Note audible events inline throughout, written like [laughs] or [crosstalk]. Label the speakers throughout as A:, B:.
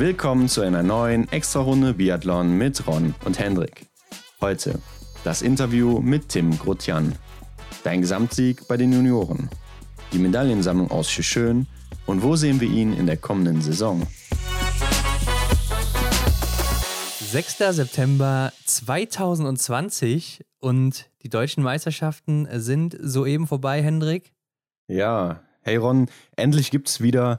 A: Willkommen zu einer neuen Extra-Runde Biathlon mit Ron und Hendrik. Heute das Interview mit Tim Grotjan. Dein Gesamtsieg bei den Junioren. Die Medaillensammlung aus Schön und wo sehen wir ihn in der kommenden Saison?
B: 6. September 2020 und die deutschen Meisterschaften sind soeben vorbei, Hendrik.
A: Ja, hey Ron, endlich gibt es wieder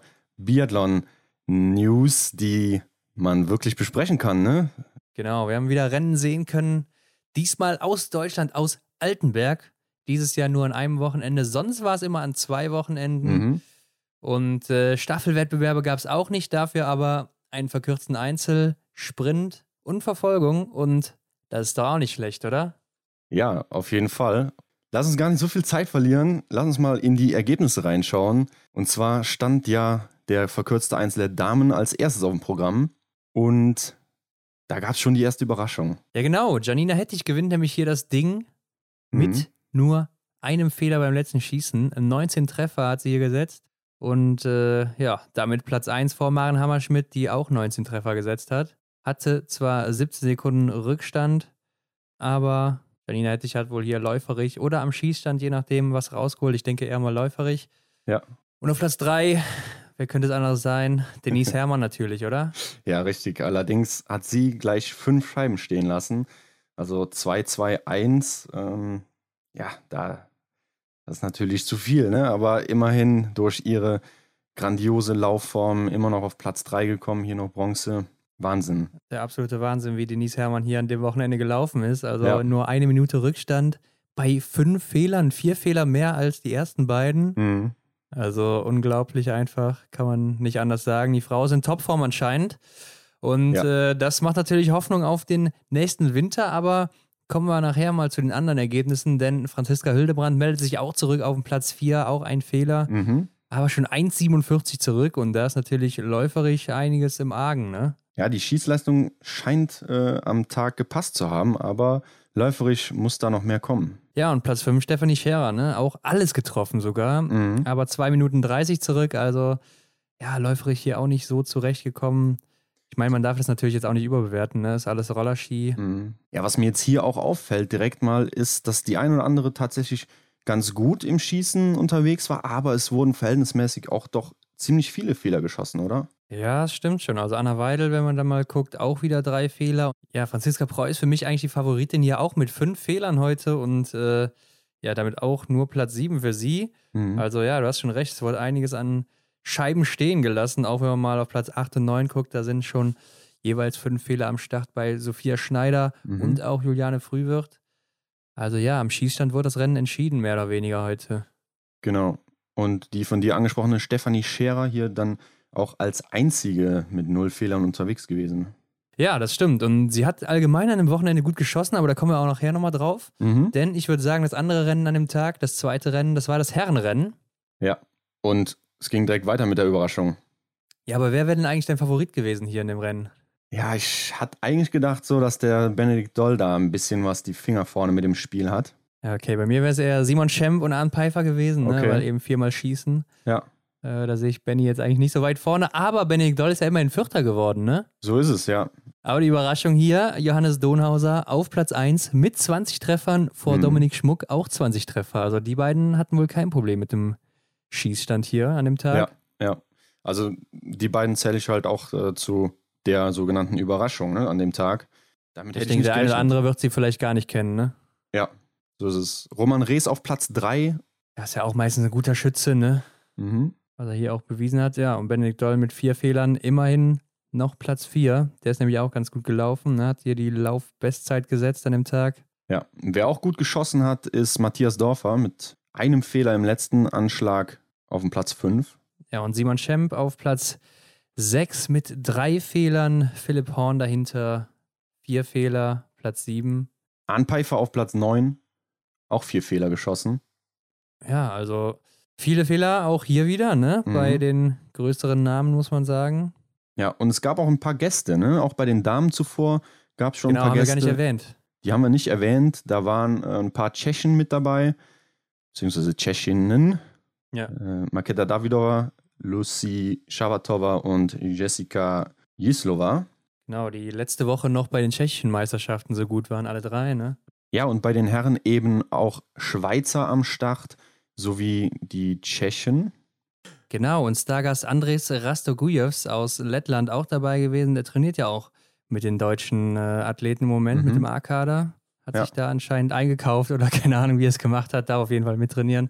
A: Biathlon-News, die man wirklich besprechen kann, ne?
B: Genau, wir haben wieder Rennen sehen können. Diesmal aus Deutschland, aus Altenberg. Dieses Jahr nur an einem Wochenende. Sonst war es immer an zwei Wochenenden. Mhm. Und äh, Staffelwettbewerbe gab es auch nicht, dafür aber einen verkürzten Einzel, Sprint und Verfolgung. Und das ist doch auch nicht schlecht, oder?
A: Ja, auf jeden Fall. Lass uns gar nicht so viel Zeit verlieren. Lass uns mal in die Ergebnisse reinschauen. Und zwar stand ja der verkürzte Einzel der Damen als erstes auf dem Programm. Und da gab es schon die erste Überraschung.
B: Ja, genau. Janina Hettich gewinnt nämlich hier das Ding mhm. mit nur einem Fehler beim letzten Schießen. 19 Treffer hat sie hier gesetzt. Und äh, ja, damit Platz 1 vor Maren Hammerschmidt, die auch 19 Treffer gesetzt hat. Hatte zwar 17 Sekunden Rückstand, aber Janina Hettich hat wohl hier läuferig oder am Schießstand, je nachdem, was rausgeholt. Ich denke eher mal läuferig.
A: Ja.
B: Und auf Platz 3, wer könnte es anders sein? Denise [laughs] Herrmann natürlich, oder?
A: Ja, richtig. Allerdings hat sie gleich fünf Scheiben stehen lassen. Also 2, 2, 1. Ähm, ja, da das ist natürlich zu viel, ne? aber immerhin durch ihre grandiose Laufform immer noch auf Platz 3 gekommen, hier noch Bronze. Wahnsinn.
B: Der absolute Wahnsinn, wie Denise Herrmann hier an dem Wochenende gelaufen ist. Also ja. nur eine Minute Rückstand bei fünf Fehlern, vier Fehler mehr als die ersten beiden. Mhm. Also unglaublich einfach, kann man nicht anders sagen. Die Frau ist in Topform anscheinend. Und ja. äh, das macht natürlich Hoffnung auf den nächsten Winter, aber kommen wir nachher mal zu den anderen Ergebnissen, denn Franziska Hildebrand meldet sich auch zurück auf den Platz 4, auch ein Fehler. Mhm. Aber schon 1,47 zurück und da ist natürlich läuferisch einiges im Argen, ne?
A: Ja, die Schießleistung scheint äh, am Tag gepasst zu haben, aber läuferisch muss da noch mehr kommen.
B: Ja, und Platz 5 Stefanie Scherer, ne? Auch alles getroffen sogar, mhm. aber 2 Minuten 30 zurück, also ja, läuferisch hier auch nicht so zurechtgekommen. Ich meine, man darf das natürlich jetzt auch nicht überbewerten, ne? Ist alles Rollerski. Mhm.
A: Ja, was mir jetzt hier auch auffällt direkt mal, ist, dass die ein oder andere tatsächlich ganz gut im Schießen unterwegs war, aber es wurden verhältnismäßig auch doch ziemlich viele Fehler geschossen, oder?
B: Ja, das stimmt schon. Also Anna Weidel, wenn man da mal guckt, auch wieder drei Fehler. Ja, Franziska Preu ist für mich eigentlich die Favoritin hier auch mit fünf Fehlern heute und äh, ja, damit auch nur Platz sieben für sie. Mhm. Also ja, du hast schon recht, es wurde einiges an Scheiben stehen gelassen, auch wenn man mal auf Platz 8 und 9 guckt, da sind schon jeweils fünf Fehler am Start bei Sophia Schneider mhm. und auch Juliane Frühwirt. Also ja, am Schießstand wurde das Rennen entschieden, mehr oder weniger heute.
A: Genau. Und die von dir angesprochene Stefanie Scherer hier dann auch als einzige mit null Fehlern unterwegs gewesen.
B: Ja, das stimmt. Und sie hat allgemein an dem Wochenende gut geschossen, aber da kommen wir auch nachher nochmal drauf. Mhm. Denn ich würde sagen, das andere Rennen an dem Tag, das zweite Rennen, das war das Herrenrennen.
A: Ja. Und es ging direkt weiter mit der Überraschung.
B: Ja, aber wer wäre denn eigentlich dein Favorit gewesen hier in dem Rennen?
A: Ja, ich hatte eigentlich gedacht so, dass der Benedikt Doll da ein bisschen was die Finger vorne mit dem Spiel hat.
B: Ja, okay, bei mir wäre es eher Simon Schemp und Arne Pfeiffer gewesen, ne? okay. ne? weil eben viermal schießen.
A: Ja.
B: Äh, da sehe ich Benny jetzt eigentlich nicht so weit vorne, aber Benedikt Doll ist ja immerhin Vierter geworden, ne?
A: So ist es, ja.
B: Aber die Überraschung hier, Johannes Donhauser auf Platz 1 mit 20 Treffern, vor hm. Dominik Schmuck auch 20 Treffer. Also die beiden hatten wohl kein Problem mit dem Schießstand hier an dem Tag.
A: Ja, ja. Also die beiden zähle ich halt auch äh, zu der sogenannten Überraschung ne, an dem Tag.
B: Damit ich denke, der eine oder andere wird sie vielleicht gar nicht kennen, ne?
A: Ja, so ist es. Roman Rees auf Platz 3.
B: Das ist ja auch meistens ein guter Schütze, ne? Mhm was er hier auch bewiesen hat. Ja, und Benedikt Doll mit vier Fehlern immerhin noch Platz vier. Der ist nämlich auch ganz gut gelaufen, ne? hat hier die Laufbestzeit gesetzt an dem Tag.
A: Ja, wer auch gut geschossen hat, ist Matthias Dorfer mit einem Fehler im letzten Anschlag auf dem Platz 5.
B: Ja, und Simon Schemp auf Platz 6 mit drei Fehlern. Philipp Horn dahinter vier Fehler, Platz 7.
A: Anpeifer auf Platz 9, auch vier Fehler geschossen.
B: Ja, also Viele Fehler auch hier wieder, ne? Mhm. Bei den größeren Namen, muss man sagen.
A: Ja, und es gab auch ein paar Gäste, ne? Auch bei den Damen zuvor gab es schon genau, ein paar Gäste.
B: Genau, haben wir gar nicht erwähnt.
A: Die haben wir nicht erwähnt. Da waren äh, ein paar Tschechen mit dabei, beziehungsweise Tschechinnen. Ja. Äh, Maketa Davidova, Lucy Shavatova und Jessica Jislova.
B: Genau, die letzte Woche noch bei den tschechischen Meisterschaften so gut waren, alle drei, ne?
A: Ja, und bei den Herren eben auch Schweizer am Start sowie die Tschechen.
B: Genau, und Stargast Andres Rastogujevs aus Lettland auch dabei gewesen. Der trainiert ja auch mit den deutschen äh, Athleten im Moment, mhm. mit dem A-Kader. Hat ja. sich da anscheinend eingekauft oder [laughs] keine Ahnung, wie er es gemacht hat, da auf jeden Fall mittrainieren.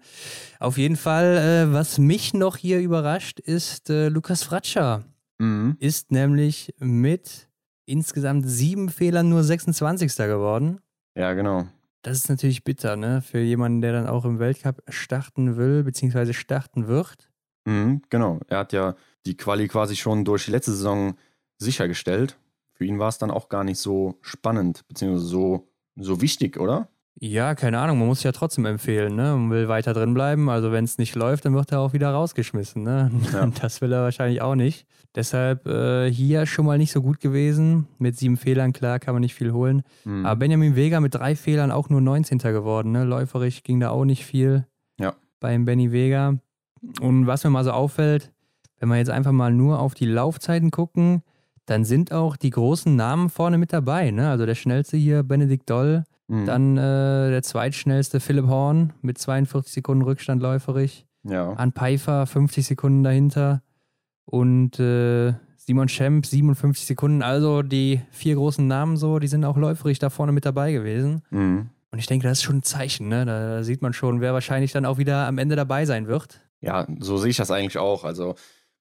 B: Auf jeden Fall, äh, was mich noch hier überrascht, ist äh, Lukas Fratscher. Mhm. Ist nämlich mit insgesamt sieben Fehlern nur 26. geworden.
A: Ja, genau.
B: Das ist natürlich bitter, ne? Für jemanden, der dann auch im Weltcup starten will, beziehungsweise starten wird.
A: Mhm, genau. Er hat ja die Quali quasi schon durch die letzte Saison sichergestellt. Für ihn war es dann auch gar nicht so spannend, beziehungsweise so, so wichtig, oder?
B: Ja, keine Ahnung, man muss ja trotzdem empfehlen, ne? Man will weiter drin bleiben. Also wenn es nicht läuft, dann wird er auch wieder rausgeschmissen, ne? Ja. [laughs] Das will er wahrscheinlich auch nicht. Deshalb äh, hier schon mal nicht so gut gewesen. Mit sieben Fehlern, klar, kann man nicht viel holen. Mhm. Aber Benjamin Vega mit drei Fehlern auch nur 19. geworden, ne? Läuferig ging da auch nicht viel.
A: Ja.
B: Beim Benny Vega. Und was mir mal so auffällt, wenn wir jetzt einfach mal nur auf die Laufzeiten gucken, dann sind auch die großen Namen vorne mit dabei. Ne? Also der schnellste hier, Benedikt Doll, Mhm. Dann äh, der zweitschnellste Philipp Horn mit 42 Sekunden Rückstand läuferig.
A: Ja.
B: An Pfeiffer 50 Sekunden dahinter. Und äh, Simon Schemp 57 Sekunden. Also die vier großen Namen so, die sind auch läuferig da vorne mit dabei gewesen.
A: Mhm.
B: Und ich denke, das ist schon ein Zeichen. Ne? Da, da sieht man schon, wer wahrscheinlich dann auch wieder am Ende dabei sein wird.
A: Ja, so sehe ich das eigentlich auch. Also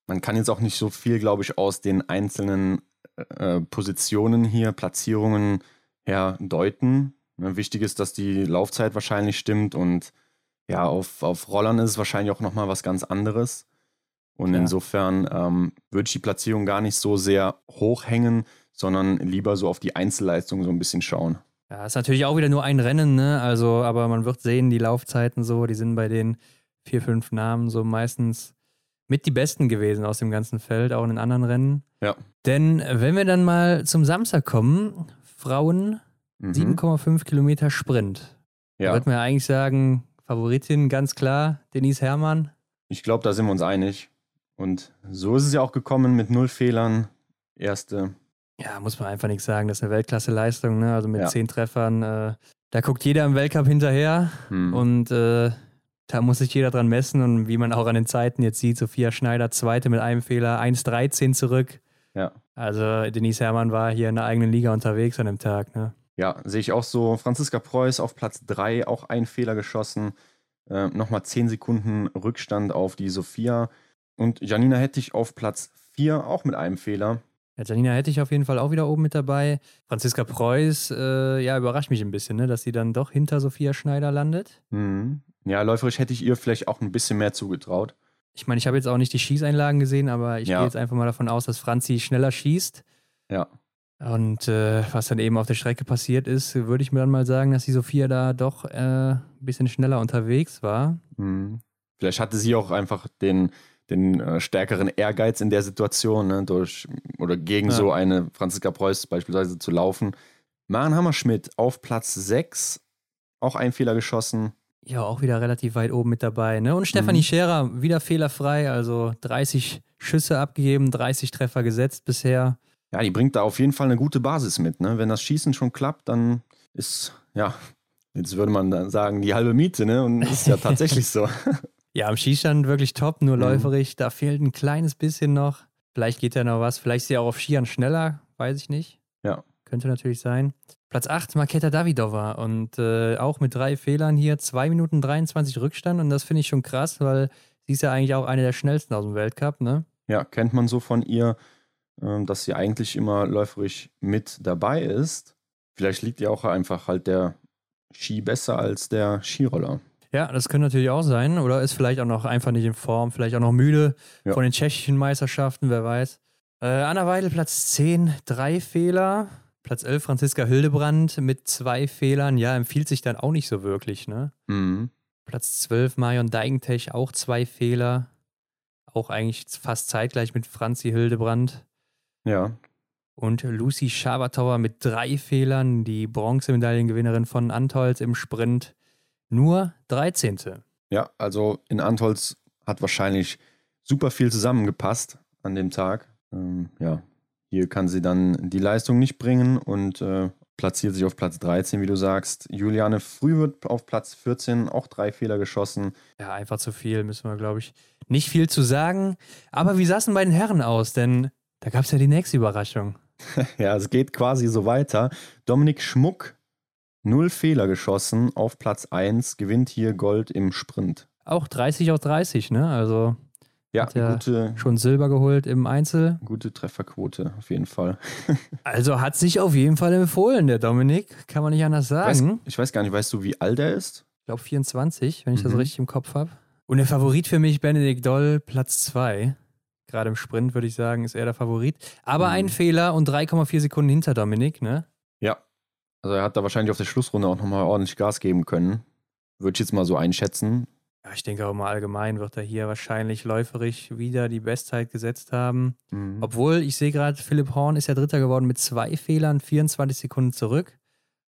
A: man kann jetzt auch nicht so viel, glaube ich, aus den einzelnen äh, Positionen hier, Platzierungen her deuten. Ne, wichtig ist, dass die Laufzeit wahrscheinlich stimmt und ja, auf, auf Rollern ist es wahrscheinlich auch nochmal was ganz anderes. Und ja. insofern ähm, würde ich die Platzierung gar nicht so sehr hochhängen, sondern lieber so auf die Einzelleistung so ein bisschen schauen.
B: Ja, ist natürlich auch wieder nur ein Rennen, ne? Also, aber man wird sehen, die Laufzeiten so, die sind bei den vier, fünf Namen so meistens mit die besten gewesen aus dem ganzen Feld, auch in den anderen Rennen.
A: Ja.
B: Denn wenn wir dann mal zum Samstag kommen, Frauen Mhm. 7,5 Kilometer Sprint. Ja. Da würde man ja eigentlich sagen, Favoritin ganz klar, Denise Herrmann.
A: Ich glaube, da sind wir uns einig. Und so ist es ja auch gekommen mit null Fehlern. Erste.
B: Ja, muss man einfach nichts sagen. Das ist eine Weltklasse-Leistung. Ne? Also mit ja. zehn Treffern. Äh, da guckt jeder im Weltcup hinterher. Hm. Und äh, da muss sich jeder dran messen. Und wie man auch an den Zeiten jetzt sieht, Sophia Schneider, zweite mit einem Fehler, 1,13 zurück.
A: Ja.
B: Also Denise Herrmann war hier in der eigenen Liga unterwegs an dem Tag. Ne?
A: Ja, sehe ich auch so. Franziska Preuß auf Platz 3, auch ein Fehler geschossen. Äh, Nochmal 10 Sekunden Rückstand auf die Sophia. Und Janina Hettich auf Platz 4, auch mit einem Fehler.
B: Ja, Janina Hettich auf jeden Fall auch wieder oben mit dabei. Franziska Preuß, äh, ja, überrascht mich ein bisschen, ne, dass sie dann doch hinter Sophia Schneider landet.
A: Mhm. Ja, läuferisch hätte ich ihr vielleicht auch ein bisschen mehr zugetraut.
B: Ich meine, ich habe jetzt auch nicht die Schießeinlagen gesehen, aber ich ja. gehe jetzt einfach mal davon aus, dass Franzi schneller schießt.
A: Ja.
B: Und äh, was dann eben auf der Strecke passiert ist, würde ich mir dann mal sagen, dass die Sophia da doch äh, ein bisschen schneller unterwegs war.
A: Mhm. Vielleicht hatte sie auch einfach den, den äh, stärkeren Ehrgeiz in der Situation, ne, durch, oder gegen ja. so eine Franziska Preuß beispielsweise zu laufen. Maren Hammerschmidt auf Platz 6, auch ein Fehler geschossen.
B: Ja, auch wieder relativ weit oben mit dabei. Ne? Und Stefanie mhm. Scherer wieder fehlerfrei, also 30 Schüsse abgegeben, 30 Treffer gesetzt bisher
A: ja, die bringt da auf jeden Fall eine gute Basis mit. Ne? Wenn das Schießen schon klappt, dann ist, ja, jetzt würde man dann sagen, die halbe Miete, ne? Und ist ja [laughs] tatsächlich so.
B: Ja, am Schießstand wirklich top, nur mhm. läuferig. Da fehlt ein kleines bisschen noch. Vielleicht geht ja noch was. Vielleicht ist sie auch auf Skiern schneller, weiß ich nicht.
A: Ja.
B: Könnte natürlich sein. Platz 8, Marketa Davidova. Und äh, auch mit drei Fehlern hier, 2 Minuten 23 Rückstand. Und das finde ich schon krass, weil sie ist ja eigentlich auch eine der schnellsten aus dem Weltcup, ne?
A: Ja, kennt man so von ihr. Ähm, dass sie eigentlich immer läuferisch mit dabei ist. Vielleicht liegt ihr auch einfach halt der Ski besser als der Skiroller.
B: Ja, das könnte natürlich auch sein. Oder ist vielleicht auch noch einfach nicht in Form, vielleicht auch noch müde ja. von den tschechischen Meisterschaften, wer weiß. Äh, Anna Weidel, Platz 10, drei Fehler. Platz 11, Franziska Hildebrand mit zwei Fehlern. Ja, empfiehlt sich dann auch nicht so wirklich, ne?
A: Mhm.
B: Platz 12, Marion Deigentech, auch zwei Fehler. Auch eigentlich fast zeitgleich mit Franzi Hildebrand.
A: Ja.
B: Und Lucy Schabertauer mit drei Fehlern, die Bronzemedaillengewinnerin von Antolz im Sprint, nur 13.
A: Ja, also in Antolz hat wahrscheinlich super viel zusammengepasst an dem Tag. Ähm, ja, Hier kann sie dann die Leistung nicht bringen und äh, platziert sich auf Platz 13, wie du sagst. Juliane Früh wird auf Platz 14, auch drei Fehler geschossen.
B: Ja, einfach zu viel, müssen wir, glaube ich, nicht viel zu sagen. Aber wie denn bei den Herren aus? Denn da gab es ja die nächste Überraschung. [laughs]
A: ja, es geht quasi so weiter. Dominik Schmuck, null Fehler geschossen, auf Platz 1, gewinnt hier Gold im Sprint.
B: Auch 30 aus 30, ne? Also
A: ja, gute,
B: schon Silber geholt im Einzel.
A: Gute Trefferquote, auf jeden Fall. [laughs]
B: also hat sich auf jeden Fall empfohlen, der Dominik. Kann man nicht anders sagen.
A: Weiß, ich weiß gar nicht, weißt du, wie alt er ist?
B: Ich glaube 24, wenn ich mhm. das richtig im Kopf habe. Und der Favorit für mich, Benedikt Doll, Platz 2. Gerade im Sprint würde ich sagen, ist er der Favorit. Aber mhm. ein Fehler und 3,4 Sekunden hinter Dominik, ne?
A: Ja. Also er hat da wahrscheinlich auf der Schlussrunde auch nochmal ordentlich Gas geben können. Würde ich jetzt mal so einschätzen.
B: Ja, ich denke auch mal allgemein wird er hier wahrscheinlich läuferisch wieder die Bestzeit gesetzt haben. Mhm. Obwohl, ich sehe gerade, Philipp Horn ist ja Dritter geworden mit zwei Fehlern, 24 Sekunden zurück.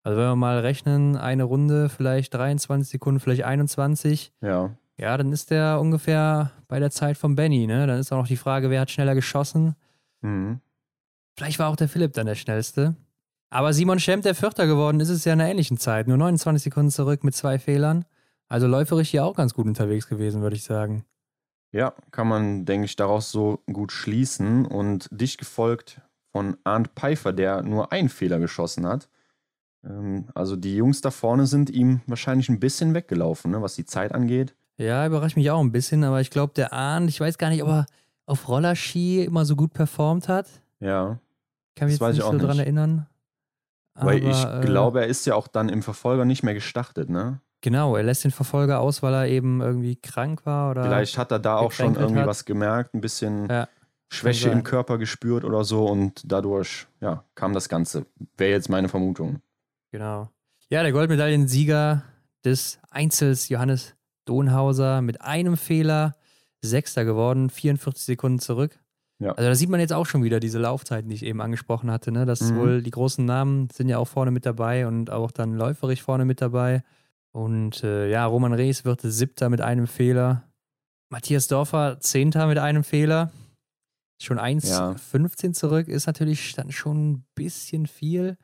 B: Also wenn wir mal rechnen, eine Runde, vielleicht 23 Sekunden, vielleicht 21.
A: Ja.
B: Ja, dann ist der ungefähr bei der Zeit von Benny, ne? Dann ist auch noch die Frage, wer hat schneller geschossen. Mhm. Vielleicht war auch der Philipp dann der schnellste. Aber Simon Schemp, der Vierter geworden ist, ist ja in einer ähnlichen Zeit. Nur 29 Sekunden zurück mit zwei Fehlern. Also läuferisch hier auch ganz gut unterwegs gewesen, würde ich sagen.
A: Ja, kann man, denke ich, daraus so gut schließen. Und dich gefolgt von Arndt Pfeiffer, der nur einen Fehler geschossen hat. Ähm, also die Jungs da vorne sind ihm wahrscheinlich ein bisschen weggelaufen, ne, was die Zeit angeht.
B: Ja, überrascht mich auch ein bisschen, aber ich glaube, der Arndt, ich weiß gar nicht, ob er auf Rollerski immer so gut performt hat.
A: Ja.
B: Kann mich jetzt nicht so nicht. dran erinnern.
A: Weil ich äh, glaube, er ist ja auch dann im Verfolger nicht mehr gestartet, ne?
B: Genau, er lässt den Verfolger aus, weil er eben irgendwie krank war oder.
A: Vielleicht hat er da auch schon irgendwie hat. was gemerkt, ein bisschen ja, Schwäche im Körper gespürt oder so und dadurch ja, kam das Ganze. Wäre jetzt meine Vermutung.
B: Genau. Ja, der Goldmedaillensieger des Einzels, Johannes Donhauser, mit einem Fehler Sechster geworden, 44 Sekunden zurück. Ja. Also da sieht man jetzt auch schon wieder diese Laufzeiten, die ich eben angesprochen hatte, ne? dass mhm. wohl die großen Namen sind ja auch vorne mit dabei und auch dann läuferisch vorne mit dabei. Und äh, ja, Roman Rees wird Siebter mit einem Fehler. Matthias Dorfer Zehnter mit einem Fehler. Schon 1,15 ja. zurück ist natürlich dann schon ein bisschen viel.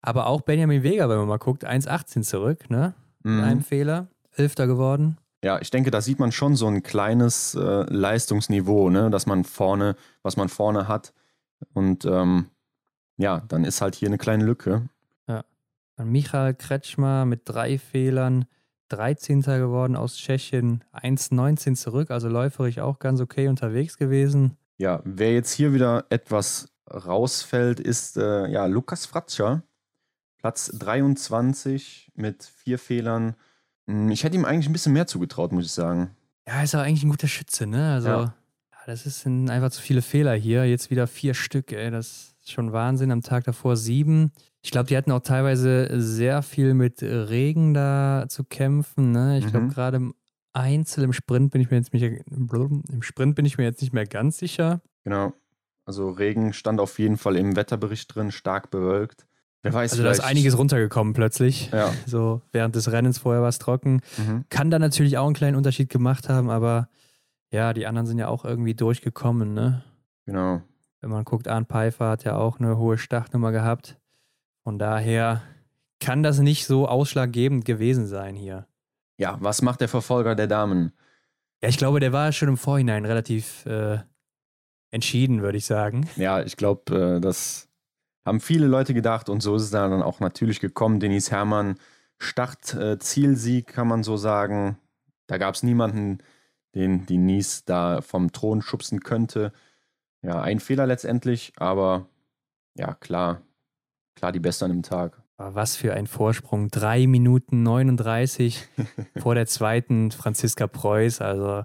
B: Aber auch Benjamin Vega, wenn man mal guckt, 1,18 zurück, ne? Mit mhm. einem Fehler. Elfter geworden.
A: Ja, ich denke, da sieht man schon so ein kleines äh, Leistungsniveau, ne, dass man vorne, was man vorne hat. Und ähm, ja, dann ist halt hier eine kleine Lücke.
B: Michael Kretschmer mit drei Fehlern 13. geworden aus Tschechien, 1,19 zurück, also läuferig auch ganz okay unterwegs gewesen.
A: Ja, wer jetzt hier wieder etwas rausfällt, ist äh, ja, Lukas Fratscher, Platz 23 mit vier Fehlern. Hm, ich hätte ihm eigentlich ein bisschen mehr zugetraut, muss ich sagen.
B: Ja, ist auch eigentlich ein guter Schütze, ne? Also, ja. das sind einfach zu viele Fehler hier. Jetzt wieder vier Stück, ey, das ist schon Wahnsinn. Am Tag davor sieben. Ich glaube, die hatten auch teilweise sehr viel mit Regen da zu kämpfen. Ne? Ich mhm. glaube, gerade im Einzel, im Sprint bin ich mir jetzt nicht, im Sprint bin ich mir jetzt nicht mehr ganz sicher.
A: Genau. Also Regen stand auf jeden Fall im Wetterbericht drin, stark bewölkt.
B: Wer weiß, also da ist einiges runtergekommen plötzlich.
A: Ja. [laughs]
B: So während des Rennens vorher war es trocken. Mhm. Kann da natürlich auch einen kleinen Unterschied gemacht haben, aber ja, die anderen sind ja auch irgendwie durchgekommen, ne?
A: Genau.
B: Wenn man guckt, Arndt Pfeiffer hat ja auch eine hohe Startnummer gehabt. Von daher kann das nicht so ausschlaggebend gewesen sein hier.
A: Ja, was macht der Verfolger der Damen?
B: Ja, ich glaube, der war schon im Vorhinein relativ äh, entschieden, würde ich sagen.
A: Ja, ich glaube, äh, das haben viele Leute gedacht und so ist es dann auch natürlich gekommen. Denise Herrmann, Start-Zielsieg, äh, kann man so sagen. Da gab es niemanden, den Denise da vom Thron schubsen könnte. Ja, ein Fehler letztendlich, aber ja, klar, klar die Beste an dem Tag.
B: Was für ein Vorsprung. Drei Minuten 39 [laughs] vor der zweiten Franziska Preuß. Also,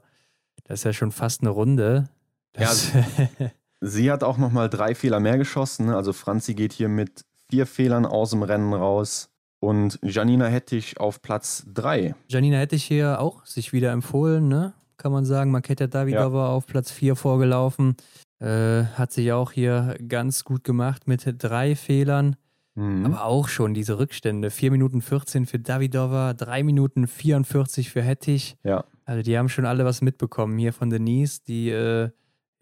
B: das ist ja schon fast eine Runde.
A: Das ja, [laughs] sie hat auch nochmal drei Fehler mehr geschossen. Ne? Also, Franzi geht hier mit vier Fehlern aus dem Rennen raus. Und Janina Hettich auf Platz drei.
B: Janina Hettich hier auch sich wieder empfohlen, ne? Kann man sagen. Maketa Davidova ja. auf Platz vier vorgelaufen. Äh, hat sich auch hier ganz gut gemacht mit drei Fehlern. Mhm. Aber auch schon diese Rückstände. 4 Minuten 14 für Davidova, 3 Minuten 44 für Hettich.
A: Ja.
B: Also die haben schon alle was mitbekommen hier von Denise, die äh,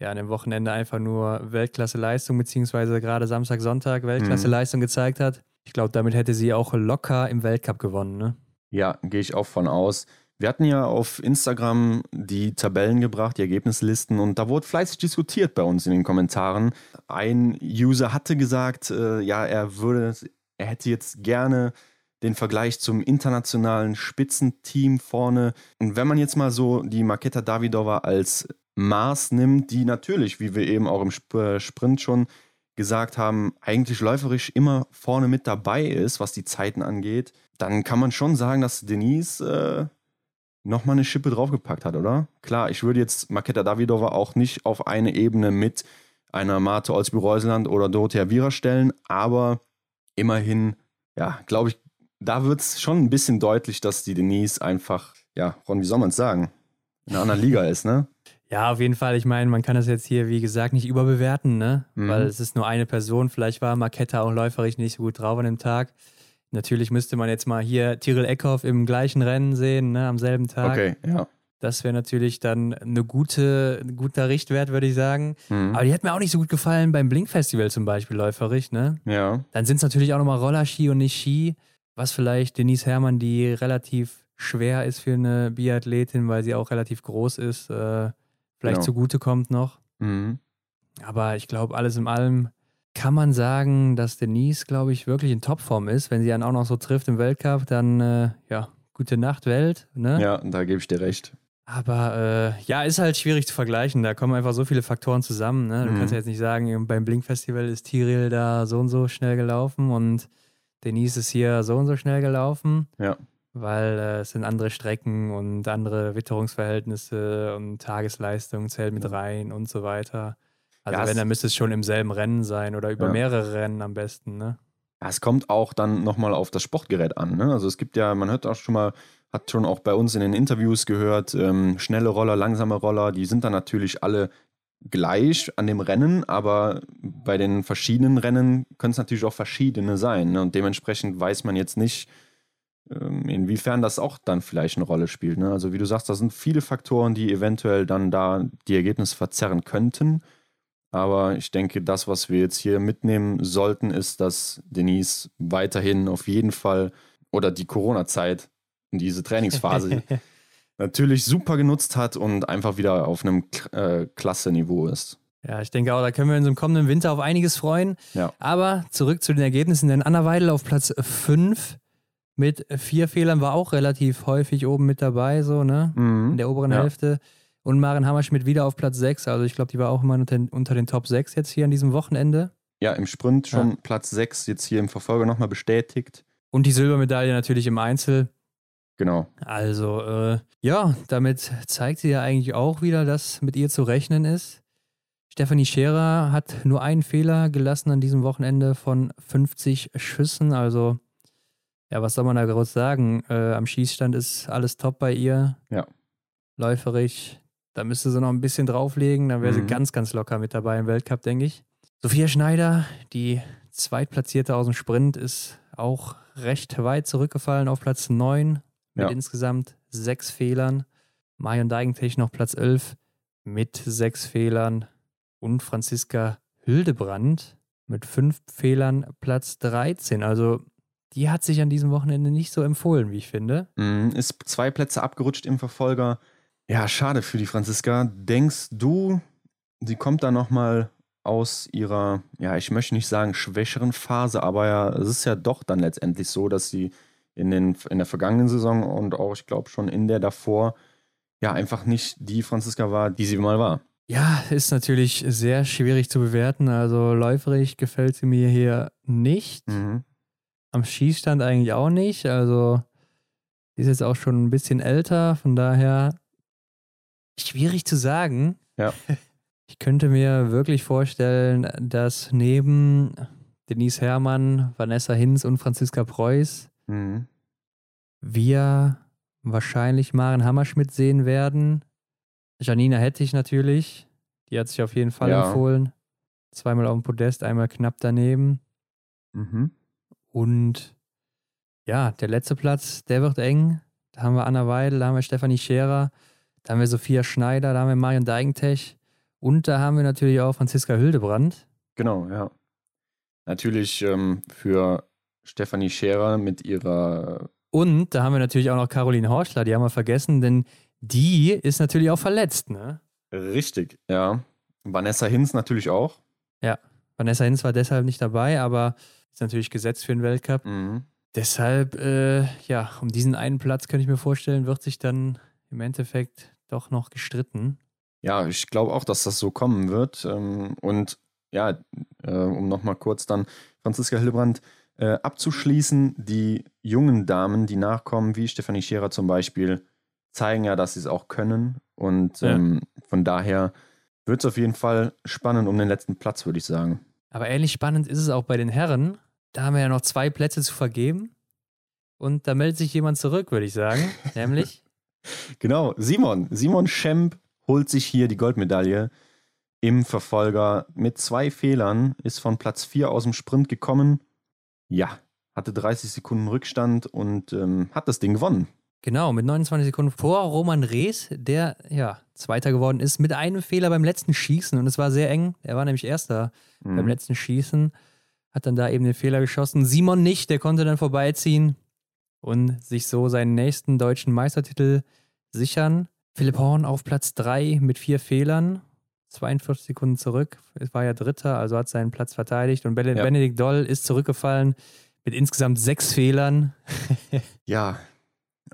B: ja an dem Wochenende einfach nur Weltklasse-Leistung, beziehungsweise gerade Samstag, Sonntag Weltklasse-Leistung mhm. gezeigt hat. Ich glaube, damit hätte sie auch locker im Weltcup gewonnen. Ne?
A: Ja, gehe ich auch von aus. Wir hatten ja auf Instagram die Tabellen gebracht, die Ergebnislisten und da wurde fleißig diskutiert bei uns in den Kommentaren. Ein User hatte gesagt, äh, ja, er würde, er hätte jetzt gerne den Vergleich zum internationalen Spitzenteam vorne. Und wenn man jetzt mal so die Maketa Davidova als Maß nimmt, die natürlich, wie wir eben auch im äh, Sprint schon gesagt haben, eigentlich läuferisch immer vorne mit dabei ist, was die Zeiten angeht, dann kann man schon sagen, dass Denise äh, nochmal eine Schippe draufgepackt hat, oder? Klar, ich würde jetzt Maketa Davidova auch nicht auf eine Ebene mit einer Marte Olsby-Reuseland oder Dorothea Viera stellen, aber immerhin, ja, glaube ich, da wird es schon ein bisschen deutlich, dass die Denise einfach, ja, Ron, wie soll man es sagen, in einer anderen Liga ist, ne?
B: Ja, auf jeden Fall. Ich meine, man kann das jetzt hier, wie gesagt, nicht überbewerten, ne? Mhm. Weil es ist nur eine Person. Vielleicht war Maketa auch läuferisch nicht so gut drauf an dem Tag. Natürlich müsste man jetzt mal hier Tyrell Eckhoff im gleichen Rennen sehen, ne, am selben Tag.
A: Okay, ja.
B: Das wäre natürlich dann eine gute, ein guter Richtwert, würde ich sagen. Mhm. Aber die hat mir auch nicht so gut gefallen beim Blink-Festival zum Beispiel, läuferisch, ne?
A: Ja.
B: Dann sind es natürlich auch nochmal Rollerski und nicht Ski, was vielleicht Denise Herrmann, die relativ schwer ist für eine Biathletin, weil sie auch relativ groß ist, äh, vielleicht genau. zugute kommt noch. Mhm. Aber ich glaube, alles in allem kann man sagen, dass Denise, glaube ich, wirklich in Topform ist. Wenn sie dann auch noch so trifft im Weltcup, dann äh, ja, gute Nacht, Welt. Ne?
A: Ja, da gebe ich dir recht.
B: Aber äh, ja, ist halt schwierig zu vergleichen. Da kommen einfach so viele Faktoren zusammen. Ne? Du mhm. kannst ja jetzt nicht sagen, beim Blink-Festival ist Tiril da so und so schnell gelaufen und Denise ist hier so und so schnell gelaufen.
A: Ja.
B: Weil äh, es sind andere Strecken und andere Witterungsverhältnisse und Tagesleistung zählt mit rein und so weiter. Also ja, wenn, dann müsste es schon im selben Rennen sein oder über ja. mehrere Rennen am besten, ne?
A: Ja, es kommt auch dann nochmal auf das Sportgerät an, ne? Also es gibt ja, man hört auch schon mal, hat schon auch bei uns in den Interviews gehört, ähm, schnelle Roller, langsame Roller, die sind dann natürlich alle gleich an dem Rennen, aber bei den verschiedenen Rennen können es natürlich auch verschiedene sein. Ne? Und dementsprechend weiß man jetzt nicht, inwiefern das auch dann vielleicht eine Rolle spielt. Ne? Also wie du sagst, da sind viele Faktoren, die eventuell dann da die Ergebnisse verzerren könnten. Aber ich denke, das, was wir jetzt hier mitnehmen sollten, ist, dass Denise weiterhin auf jeden Fall oder die Corona-Zeit, diese Trainingsphase [laughs] natürlich super genutzt hat und einfach wieder auf einem äh, klasse Niveau ist.
B: Ja, ich denke auch, da können wir uns im kommenden Winter auf einiges freuen.
A: Ja.
B: Aber zurück zu den Ergebnissen, denn Anna Weidel auf Platz 5 mit vier Fehlern war auch relativ häufig oben mit dabei, so, ne? Mhm. In der oberen ja. Hälfte. Und Maren Hammerschmidt wieder auf Platz 6. Also ich glaube, die war auch immer unter den, unter den, Top 6 jetzt hier an diesem Wochenende.
A: Ja, im Sprint schon ja. Platz 6, jetzt hier im Verfolger nochmal bestätigt.
B: Und die Silbermedaille natürlich im Einzel.
A: Genau.
B: Also, äh, ja, damit zeigt sie ja eigentlich auch wieder, dass mit ihr zu rechnen ist. Stefanie Scherer hat nur einen Fehler gelassen an diesem Wochenende von 50 Schüssen. Also, ja, was soll man da groß sagen? Äh, am Schießstand ist alles top bei ihr.
A: Ja.
B: Läuferig da müsste sie noch ein bisschen drauflegen, dann wäre mhm. sie ganz, ganz locker mit dabei im Weltcup, denke ich. Sophia Schneider, die Zweitplatzierte aus dem Sprint, ist auch recht weit zurückgefallen auf Platz 9 mit ja. insgesamt sechs Fehlern. Marion Deigentech noch Platz 11 mit sechs Fehlern. Und Franziska Hildebrand mit fünf Fehlern Platz 13. Also die hat sich an diesem Wochenende nicht so empfohlen, wie ich finde.
A: Mhm, ist zwei Plätze abgerutscht im Verfolger. Ja, schade für die Franziska. Denkst du, sie kommt da nochmal aus ihrer, ja, ich möchte nicht sagen schwächeren Phase, aber ja, es ist ja doch dann letztendlich so, dass sie in, den, in der vergangenen Saison und auch, ich glaube, schon in der davor, ja, einfach nicht die Franziska war, die sie mal war.
B: Ja, ist natürlich sehr schwierig zu bewerten. Also läuferig gefällt sie mir hier nicht. Mhm. Am Schießstand eigentlich auch nicht. Also ist jetzt auch schon ein bisschen älter, von daher Schwierig zu sagen.
A: Ja. [laughs]
B: Ich könnte mir wirklich vorstellen, dass neben Denise Herrmann, Vanessa Hinz und Franziska Preuß mhm. wir wahrscheinlich Maren Hammerschmidt sehen werden. Janina Hettich natürlich. Die hat sich auf jeden Fall ja. empfohlen. Zweimal auf dem Podest, einmal knapp daneben. Mhm. Und ja, der letzte Platz, der wird eng. Da haben wir Anna Weidel, da haben wir Stefanie Scherer. Da haben wir Sophia Schneider, da haben wir Marion Deigentech Und da haben wir natürlich auch Franziska Hildebrand.
A: Genau, ja. Natürlich ähm, für Stefanie Scherer mit ihrer.
B: Und da haben wir natürlich auch noch Caroline Horschler, die haben wir vergessen, denn die ist natürlich auch verletzt, ne?
A: Richtig, ja. Vanessa Hinz natürlich auch.
B: Ja, Vanessa Hinz war deshalb nicht dabei, aber ist natürlich gesetzt für den Weltcup. Mhm. Deshalb, äh, ja, um diesen einen Platz könnte ich mir vorstellen, wird sich dann im Endeffekt doch noch gestritten.
A: Ja, ich glaube auch, dass das so kommen wird. Ähm, und ja, äh, um nochmal kurz dann Franziska Hildebrand äh, abzuschließen, die jungen Damen, die nachkommen, wie Stefanie Scherer zum Beispiel, zeigen ja, dass sie es auch können. Und ja. ähm, von daher wird es auf jeden Fall spannend um den letzten Platz, würde ich sagen.
B: Aber ähnlich spannend ist es auch bei den Herren. Da haben wir ja noch zwei Plätze zu vergeben. Und da meldet sich jemand zurück, würde ich sagen. [laughs] Nämlich.
A: Genau, Simon. Simon Schemp holt sich hier die Goldmedaille im Verfolger mit zwei Fehlern, ist von Platz 4 aus dem Sprint gekommen. Ja, hatte 30 Sekunden Rückstand und ähm, hat das Ding gewonnen.
B: Genau, mit 29 Sekunden vor Roman Rees, der ja Zweiter geworden ist, mit einem Fehler beim letzten Schießen. Und es war sehr eng. Er war nämlich Erster mhm. beim letzten Schießen. Hat dann da eben den Fehler geschossen. Simon nicht, der konnte dann vorbeiziehen und sich so seinen nächsten deutschen Meistertitel sichern. Philipp Horn auf Platz 3 mit vier Fehlern. 42 Sekunden zurück. Es war ja Dritter, also hat seinen Platz verteidigt. Und Benedikt ja. Doll ist zurückgefallen mit insgesamt sechs Fehlern.
A: ja,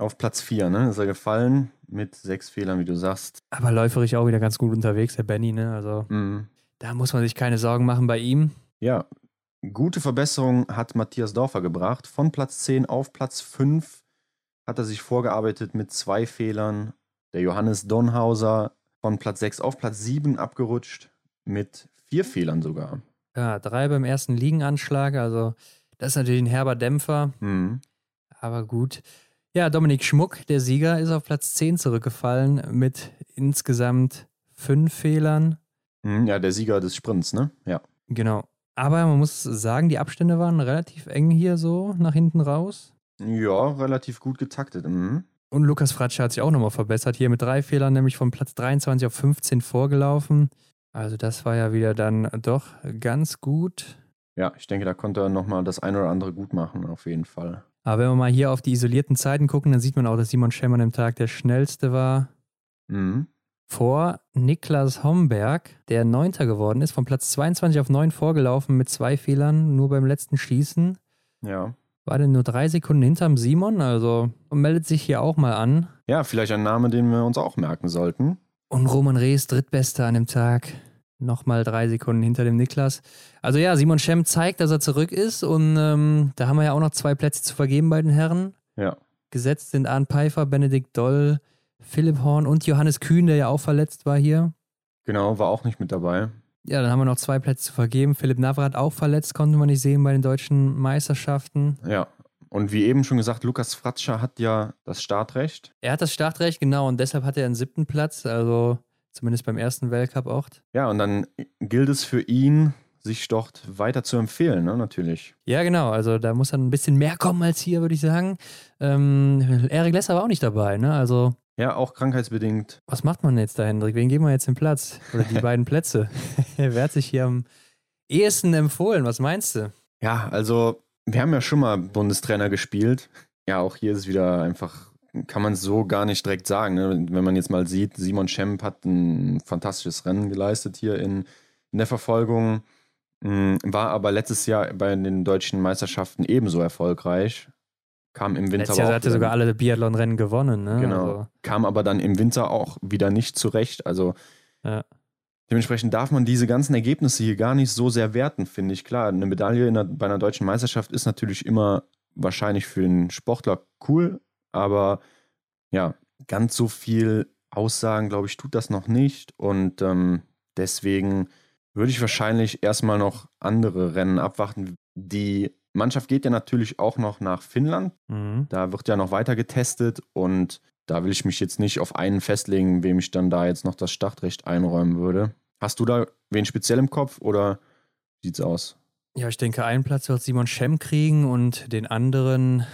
A: auf Platz 4, ne? Ist er gefallen mit sechs Fehlern, wie du sagst.
B: Aber läuferisch auch wieder ganz gut unterwegs, der Benny, ne? Also mhm. da muss man sich keine Sorgen machen bei ihm.
A: Ja, gute Verbesserung hat Matthias Dorfer gebracht. Von Platz 10 auf Platz 5 hat er sich vorgearbeitet mit zwei Fehlern. Der Johannes Donhauser von Platz 6 auf Platz 7 abgerutscht mit vier Fehlern sogar.
B: Ja, drei beim ersten Liegenanschlag. Also das ist natürlich ein herber Dämpfer. Mhm. Aber gut. Ja, Dominik Schmuck, der Sieger, ist auf Platz 10 zurückgefallen mit insgesamt fünf Fehlern.
A: Hm, ja, der Sieger des Sprints, ne? Ja.
B: Genau. Aber man muss sagen, die Abstände waren relativ eng hier so nach hinten raus.
A: Ja, relativ gut getaktet. Mhm.
B: Und Lukas Fratsche hat sich auch nochmal verbessert. Hier mit drei Fehlern, nämlich von Platz 23 auf 15 vorgelaufen. Also das war ja wieder dann doch ganz gut.
A: Ja, ich denke, da konnte er nochmal das eine oder andere gut machen, auf jeden Fall.
B: Aber wenn wir mal hier auf die isolierten Zeiten gucken, dann sieht man auch, dass Simon Schemm an dem Tag der schnellste war. Mhm. Vor Niklas Homberg, der Neunter geworden ist, von Platz 22 auf 9 vorgelaufen mit zwei Fehlern, nur beim letzten Schießen.
A: Ja.
B: War denn nur drei Sekunden hinterm Simon, also meldet sich hier auch mal an.
A: Ja, vielleicht ein Name, den wir uns auch merken sollten.
B: Und Roman Rees, Drittbester an dem Tag nochmal drei Sekunden hinter dem Niklas. Also ja, Simon Schemm zeigt, dass er zurück ist und ähm, da haben wir ja auch noch zwei Plätze zu vergeben bei den Herren.
A: Ja.
B: Gesetzt sind Arne Pfeiffer, Benedikt Doll, Philipp Horn und Johannes Kühn, der ja auch verletzt war hier.
A: Genau, war auch nicht mit dabei.
B: Ja, dann haben wir noch zwei Plätze zu vergeben. Philipp Navrat auch verletzt, konnte man nicht sehen bei den deutschen Meisterschaften.
A: Ja, und wie eben schon gesagt, Lukas Fratscher hat ja das Startrecht.
B: Er hat das Startrecht, genau, und deshalb hat er einen siebten Platz. Also Zumindest beim ersten Weltcup-Ort.
A: Ja, und dann gilt es für ihn, sich dort weiter zu empfehlen, ne? natürlich.
B: Ja, genau. Also da muss dann ein bisschen mehr kommen als hier, würde ich sagen. Ähm, Erik Lesser war auch nicht dabei, ne? Also.
A: Ja, auch krankheitsbedingt.
B: Was macht man jetzt da, Hendrik? Wen geben wir jetzt den Platz? Oder die [laughs] beiden Plätze? [laughs] Wer hat sich hier am ehesten empfohlen? Was meinst du?
A: Ja, also wir haben ja schon mal Bundestrainer gespielt. Ja, auch hier ist es wieder einfach kann man so gar nicht direkt sagen. Ne? Wenn man jetzt mal sieht, Simon Schemp hat ein fantastisches Rennen geleistet hier in, in der Verfolgung, hm, war aber letztes Jahr bei den deutschen Meisterschaften ebenso erfolgreich. Kam im Winter
B: Letztes Jahr hat er sogar alle Biathlon-Rennen gewonnen. Ne?
A: Genau. Also. Kam aber dann im Winter auch wieder nicht zurecht. Also ja. dementsprechend darf man diese ganzen Ergebnisse hier gar nicht so sehr werten, finde ich. Klar, eine Medaille der, bei einer deutschen Meisterschaft ist natürlich immer wahrscheinlich für den Sportler cool, aber ja, ganz so viel Aussagen, glaube ich, tut das noch nicht. Und ähm, deswegen würde ich wahrscheinlich erstmal noch andere Rennen abwarten. Die Mannschaft geht ja natürlich auch noch nach Finnland. Mhm. Da wird ja noch weiter getestet und da will ich mich jetzt nicht auf einen festlegen, wem ich dann da jetzt noch das Startrecht einräumen würde. Hast du da wen speziell im Kopf oder sieht's aus?
B: Ja, ich denke, einen Platz wird Simon Schemm kriegen und den anderen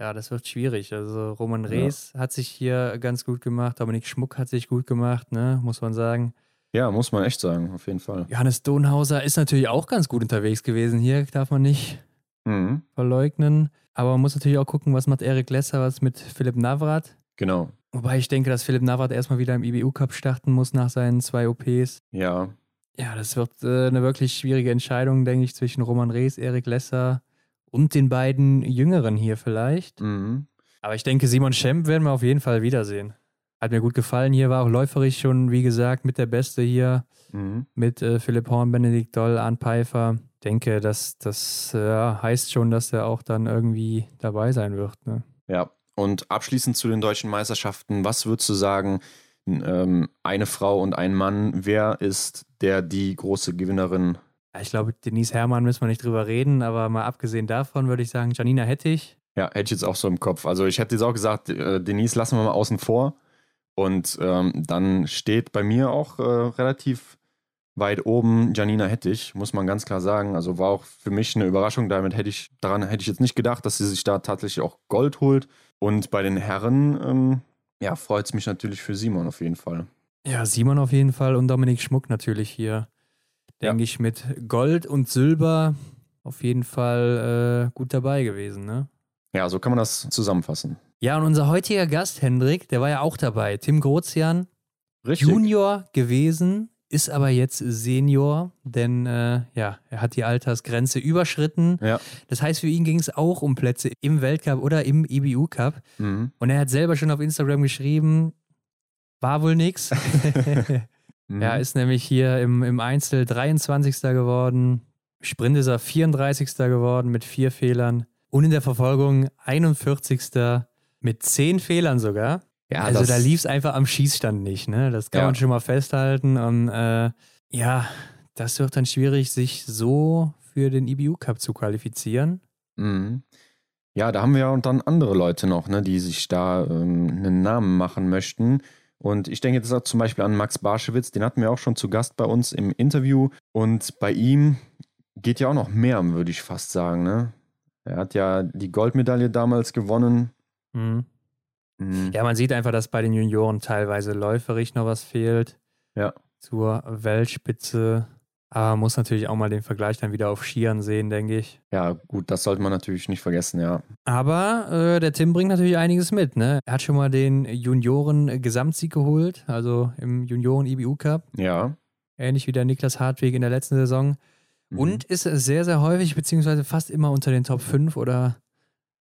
B: ja, das wird schwierig. Also Roman Rees ja. hat sich hier ganz gut gemacht, Dominik Schmuck hat sich gut gemacht, ne, muss man sagen.
A: Ja, muss man echt sagen, auf jeden Fall.
B: Johannes Donhauser ist natürlich auch ganz gut unterwegs gewesen hier, darf man nicht mhm. verleugnen. Aber man muss natürlich auch gucken, was macht Erik Lesser, was mit Philipp Navrat.
A: Genau.
B: Wobei ich denke, dass Philipp Navrat erstmal wieder im IBU-Cup starten muss nach seinen zwei OPs.
A: Ja.
B: Ja, das wird äh, eine wirklich schwierige Entscheidung, denke ich, zwischen Roman Rees, Erik Lesser und den beiden Jüngeren hier vielleicht. Mhm. Aber ich denke, Simon Schemp werden wir auf jeden Fall wiedersehen. Hat mir gut gefallen hier, war auch läuferig schon, wie gesagt, mit der Beste hier. Mhm. Mit äh, Philipp Horn, Benedikt Doll, Arndt Pfeiffer. Denke, dass das äh, heißt schon, dass er auch dann irgendwie dabei sein wird. Ne?
A: Ja, und abschließend zu den deutschen Meisterschaften, was würdest du sagen, ähm, eine Frau und ein Mann, wer ist der die große Gewinnerin?
B: Ich glaube, Denise Herrmann müssen wir nicht drüber reden, aber mal abgesehen davon würde ich sagen, Janina Hettich.
A: Ja, hätte ich jetzt auch so im Kopf. Also ich hätte jetzt auch gesagt, äh, Denise lassen wir mal außen vor. Und ähm, dann steht bei mir auch äh, relativ weit oben Janina Hettich, muss man ganz klar sagen. Also war auch für mich eine Überraschung. Damit hätte ich, daran hätte ich jetzt nicht gedacht, dass sie sich da tatsächlich auch Gold holt. Und bei den Herren, ähm, ja, freut es mich natürlich für Simon auf jeden Fall.
B: Ja, Simon auf jeden Fall und Dominik Schmuck natürlich hier. Denke ja. ich mit Gold und Silber auf jeden Fall äh, gut dabei gewesen, ne?
A: Ja, so kann man das zusammenfassen.
B: Ja, und unser heutiger Gast, Hendrik, der war ja auch dabei. Tim Grozian, Richtig. Junior gewesen, ist aber jetzt Senior, denn äh, ja, er hat die Altersgrenze überschritten. Ja. Das heißt, für ihn ging es auch um Plätze im Weltcup oder im IBU Cup. Mhm. Und er hat selber schon auf Instagram geschrieben, war wohl nix. [laughs] mhm. Er ist nämlich hier im, im Einzel 23. geworden. Sprint ist er 34. geworden mit vier Fehlern. Und in der Verfolgung 41. mit zehn Fehlern sogar. Ja, also da lief es einfach am Schießstand nicht, ne? Das kann ja. man schon mal festhalten. Und äh, ja, das wird dann schwierig, sich so für den IBU Cup zu qualifizieren.
A: Mhm. Ja, da haben wir ja dann andere Leute noch, ne, die sich da ähm, einen Namen machen möchten. Und ich denke jetzt auch zum Beispiel an Max Barschewitz, den hatten wir auch schon zu Gast bei uns im Interview. Und bei ihm geht ja auch noch mehr, würde ich fast sagen. Ne? Er hat ja die Goldmedaille damals gewonnen. Mhm.
B: Mhm. Ja, man sieht einfach, dass bei den Junioren teilweise läuferig noch was fehlt.
A: Ja.
B: Zur Weltspitze. Aber man muss natürlich auch mal den Vergleich dann wieder auf Skiern sehen, denke ich.
A: Ja, gut, das sollte man natürlich nicht vergessen, ja.
B: Aber äh, der Tim bringt natürlich einiges mit, ne? Er hat schon mal den Junioren-Gesamtsieg geholt, also im Junioren-IBU-Cup.
A: Ja.
B: Ähnlich wie der Niklas Hartweg in der letzten Saison. Mhm. Und ist sehr, sehr häufig, beziehungsweise fast immer unter den Top 5 oder